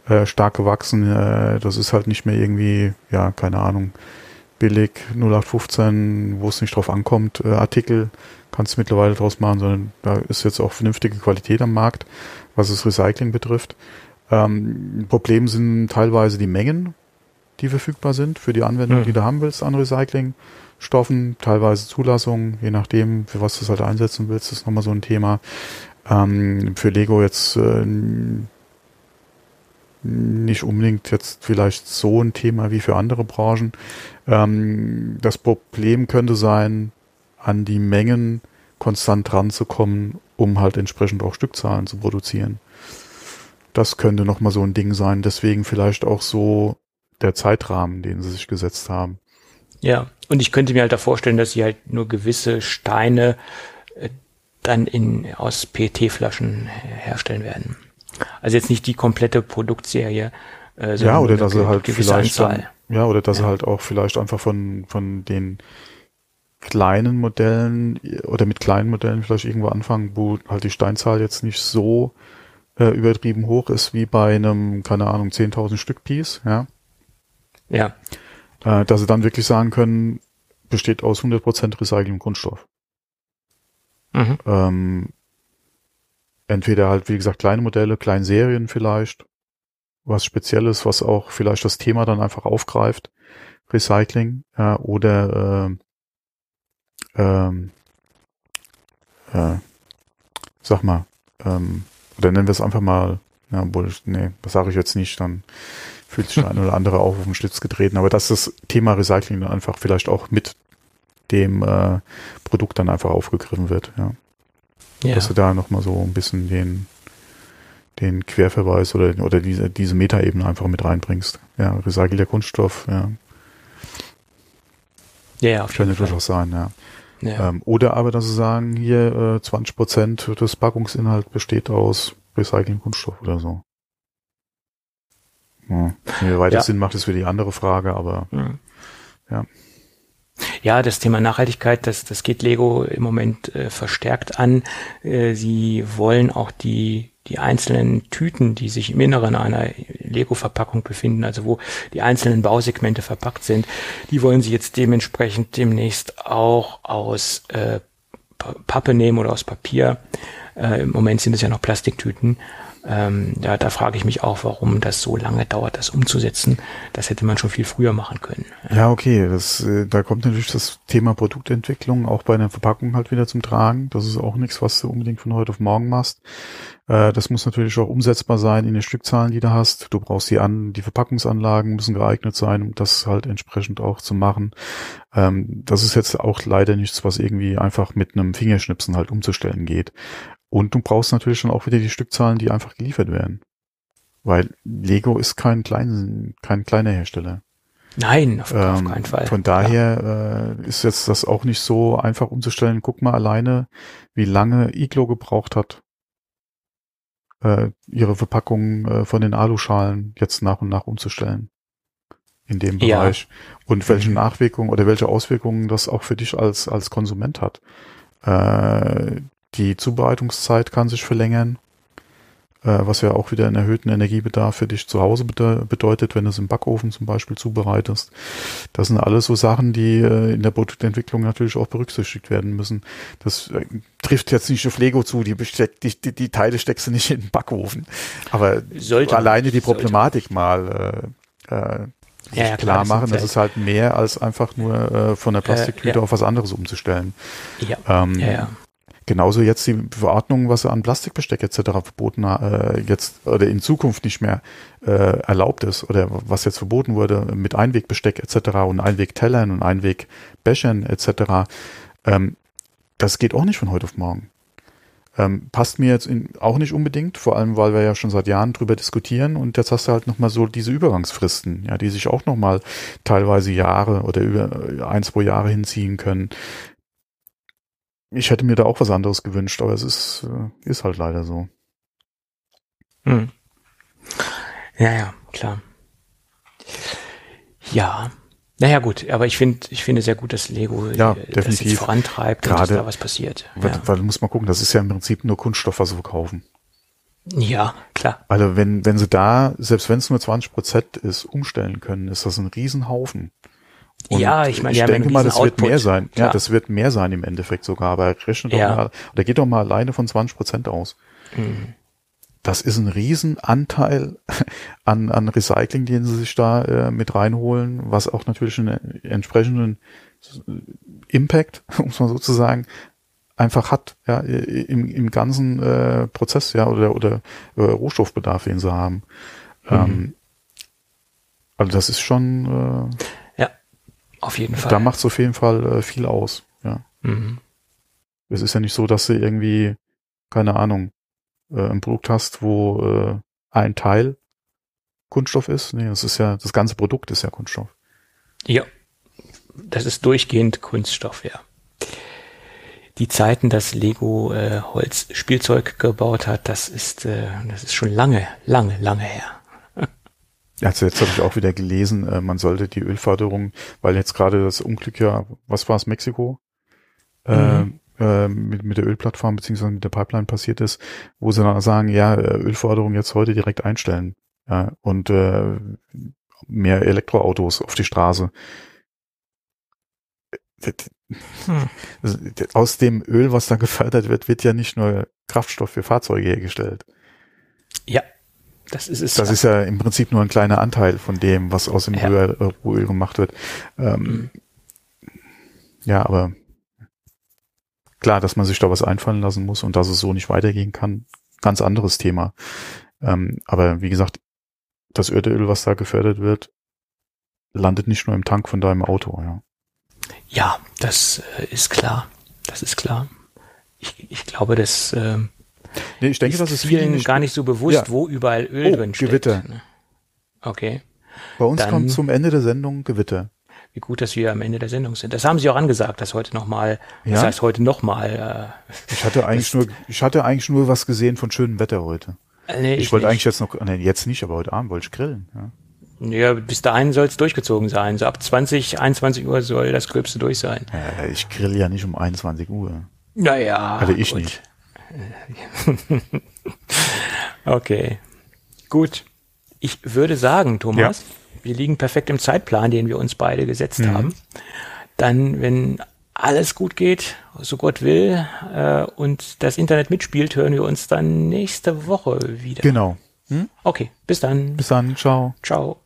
äh, stark gewachsen. Äh, das ist halt nicht mehr irgendwie, ja, keine Ahnung, billig 0815, wo es nicht drauf ankommt, äh, Artikel kannst du mittlerweile draus machen, sondern da ist jetzt auch vernünftige Qualität am Markt, was das Recycling betrifft. Ähm, Problem sind teilweise die Mengen, die verfügbar sind für die Anwendung, mhm. die du haben willst an Recyclingstoffen, teilweise Zulassungen, je nachdem, für was du es halt einsetzen willst, ist nochmal so ein Thema. Ähm, für Lego jetzt äh, nicht unbedingt jetzt vielleicht so ein Thema wie für andere Branchen. Ähm, das Problem könnte sein, an die Mengen konstant ranzukommen, um halt entsprechend auch Stückzahlen zu produzieren. Das könnte nochmal so ein Ding sein. Deswegen vielleicht auch so der Zeitrahmen, den sie sich gesetzt haben. Ja, und ich könnte mir halt da vorstellen, dass sie halt nur gewisse Steine äh, dann in, aus PET-Flaschen herstellen werden. Also jetzt nicht die komplette Produktserie. Äh, ja, oder dass sie halt vielleicht dann, ja, oder dass ja. sie halt auch vielleicht einfach von, von den kleinen Modellen oder mit kleinen Modellen vielleicht irgendwo anfangen, wo halt die Steinzahl jetzt nicht so äh, übertrieben hoch ist wie bei einem, keine Ahnung, 10.000 Stück Piece, ja. Ja. Äh, dass sie dann wirklich sagen können, besteht aus 100% Recycling Kunststoff. Mhm. Ähm, entweder halt, wie gesagt, kleine Modelle, kleine Serien vielleicht, was Spezielles, was auch vielleicht das Thema dann einfach aufgreift, Recycling, äh, oder äh, ähm, äh, sag mal, ähm, oder nennen wir es einfach mal, ja, wohl, nee, das sage ich jetzt nicht, dann fühlt sich der eine oder andere auch auf den Schlitz getreten. Aber dass das Thema Recycling dann einfach vielleicht auch mit dem äh, Produkt dann einfach aufgegriffen wird. Ja. ja. Dass du da nochmal so ein bisschen den, den Querverweis oder, oder diese, diese Metaebene einfach mit reinbringst. Ja, recycelter Kunststoff, ja. Ja, auf jeden Könnte durchaus sein, ja. Ja. Ähm, oder aber, dass sie sagen, hier äh, 20 Prozent des Packungsinhalts besteht aus Recycling-Kunststoff oder so. Ja. Wie weit ja. das Sinn macht, ist wieder die andere Frage, aber mhm. ja. Ja, das Thema Nachhaltigkeit, das, das geht Lego im Moment äh, verstärkt an. Äh, sie wollen auch die, die einzelnen Tüten, die sich im Inneren einer Lego-Verpackung befinden, also wo die einzelnen Bausegmente verpackt sind, die wollen sie jetzt dementsprechend demnächst auch aus äh, Pappe nehmen oder aus Papier. Äh, Im Moment sind es ja noch Plastiktüten. Ähm, da, da frage ich mich auch, warum das so lange dauert, das umzusetzen. Das hätte man schon viel früher machen können. Ja, okay. Das, äh, da kommt natürlich das Thema Produktentwicklung auch bei einer Verpackung halt wieder zum Tragen. Das ist auch nichts, was du unbedingt von heute auf morgen machst. Äh, das muss natürlich auch umsetzbar sein in den Stückzahlen, die du hast. Du brauchst die an, die Verpackungsanlagen müssen geeignet sein, um das halt entsprechend auch zu machen. Ähm, das ist jetzt auch leider nichts, was irgendwie einfach mit einem Fingerschnipsen halt umzustellen geht. Und du brauchst natürlich schon auch wieder die Stückzahlen, die einfach geliefert werden. Weil Lego ist kein, klein, kein kleiner Hersteller. Nein, auf, ähm, auf keinen Fall. Von daher ja. äh, ist jetzt das auch nicht so einfach umzustellen. Guck mal alleine, wie lange Iglo gebraucht hat, äh, ihre Verpackungen äh, von den Aluschalen jetzt nach und nach umzustellen. In dem Bereich. Ja. Und welche mhm. Nachwirkungen oder welche Auswirkungen das auch für dich als, als Konsument hat. Äh, die Zubereitungszeit kann sich verlängern, äh, was ja auch wieder einen erhöhten Energiebedarf für dich zu Hause bede bedeutet, wenn du es im Backofen zum Beispiel zubereitest. Das sind alles so Sachen, die äh, in der Produktentwicklung natürlich auch berücksichtigt werden müssen. Das äh, trifft jetzt nicht auf Lego zu, die, besteck, die, die, die Teile steckst du nicht in den Backofen. Aber sollte, alleine die Problematik mal äh, äh, ja, ja, klar, machen, das ist halt mehr als einfach nur äh, von der Plastiktüte äh, ja. auf was anderes umzustellen. Ja. Ähm, ja, ja. Genauso jetzt die Verordnung, was an Plastikbesteck etc. verboten äh, jetzt oder in Zukunft nicht mehr äh, erlaubt ist oder was jetzt verboten wurde mit Einwegbesteck etc. und Einwegtellern und Einwegbechern etc. Ähm, das geht auch nicht von heute auf morgen. Ähm, passt mir jetzt in, auch nicht unbedingt, vor allem weil wir ja schon seit Jahren drüber diskutieren und jetzt hast du halt nochmal so diese Übergangsfristen, ja, die sich auch nochmal teilweise Jahre oder über ein, zwei Jahre hinziehen können ich hätte mir da auch was anderes gewünscht, aber es ist, äh, ist halt leider so. Hm. Ja, ja, klar. Ja. Naja, gut, aber ich finde, ich finde sehr gut, dass Lego ja, definitiv. das jetzt vorantreibt Gerade, und dass da was passiert. Weil, ja. weil du musst mal gucken, das ist ja im Prinzip nur Kunststoff, was sie verkaufen. Ja, klar. Also wenn, wenn sie da, selbst wenn es nur 20 Prozent ist, umstellen können, ist das ein Riesenhaufen. Und ja, ich meine, ich denke mal, das Output. wird mehr sein. Klar. Ja, das wird mehr sein im Endeffekt sogar. Aber rechnet ja. doch mal, oder geht doch mal alleine von 20 Prozent aus. Mhm. Das ist ein Riesenanteil an, an Recycling, den sie sich da äh, mit reinholen, was auch natürlich einen entsprechenden Impact, muss man sozusagen, einfach hat, ja, im, im ganzen äh, Prozess, ja, oder, oder äh, Rohstoffbedarf, den sie haben. Mhm. Ähm, also das ist schon äh, auf jeden Fall. Da macht es auf jeden Fall viel aus, ja. Mhm. Es ist ja nicht so, dass du irgendwie, keine Ahnung, äh, ein Produkt hast, wo äh, ein Teil Kunststoff ist. Nee, das ist ja, das ganze Produkt ist ja Kunststoff. Ja. Das ist durchgehend Kunststoff, ja. Die Zeiten, dass Lego äh, Holzspielzeug gebaut hat, das ist, äh, das ist schon lange, lange, lange her. Also jetzt habe ich auch wieder gelesen, äh, man sollte die Ölförderung, weil jetzt gerade das Unglück ja, was war es, Mexiko? Mhm. Äh, äh, mit, mit der Ölplattform beziehungsweise mit der Pipeline passiert ist, wo sie dann sagen, ja, äh, Ölförderung jetzt heute direkt einstellen. Ja, und äh, mehr Elektroautos auf die Straße. Hm. Aus dem Öl, was da gefördert wird, wird ja nicht nur Kraftstoff für Fahrzeuge hergestellt. Das ist es. Das ja. ist ja im Prinzip nur ein kleiner Anteil von dem, was aus dem ja. Rohöl, gemacht wird. Ähm, mhm. Ja, aber klar, dass man sich da was einfallen lassen muss und dass es so nicht weitergehen kann, ganz anderes Thema. Ähm, aber wie gesagt, das Öl, was da gefördert wird, landet nicht nur im Tank von deinem Auto, ja. Ja, das äh, ist klar. Das ist klar. Ich, ich glaube, dass äh, Nee, ich denke, ist das ist vielen nicht gar nicht so bewusst, ja. wo überall Öl oh, drin steckt. Gewitter. Okay. Bei uns Dann, kommt zum Ende der Sendung Gewitter. wie gut, dass wir am Ende der Sendung sind. Das haben Sie auch angesagt, dass heute nochmal, Ja? das heißt heute nochmal, Ich hatte eigentlich nur, ich hatte eigentlich nur was gesehen von schönem Wetter heute. äh, nee, Ich, wollte nicht. eigentlich jetzt noch, nee, jetzt nicht, aber heute Abend wollte ich grillen. Ja. Ja, bis dahin soll es durchgezogen sein. So ab 20, 21 Uhr soll das Gröbste durch sein. Ja, ich grill ja nicht um 21 Uhr. Naja. Also ich gut. nicht. Okay. Gut. Ich würde sagen, Thomas, wir liegen perfekt im Zeitplan, den wir uns beide gesetzt Mhm. haben. Dann, wenn alles gut geht, so Gott will, äh, und das Internet mitspielt, hören wir uns dann nächste Woche wieder. Genau. Okay, bis dann. Bis dann. Ciao. Ciao.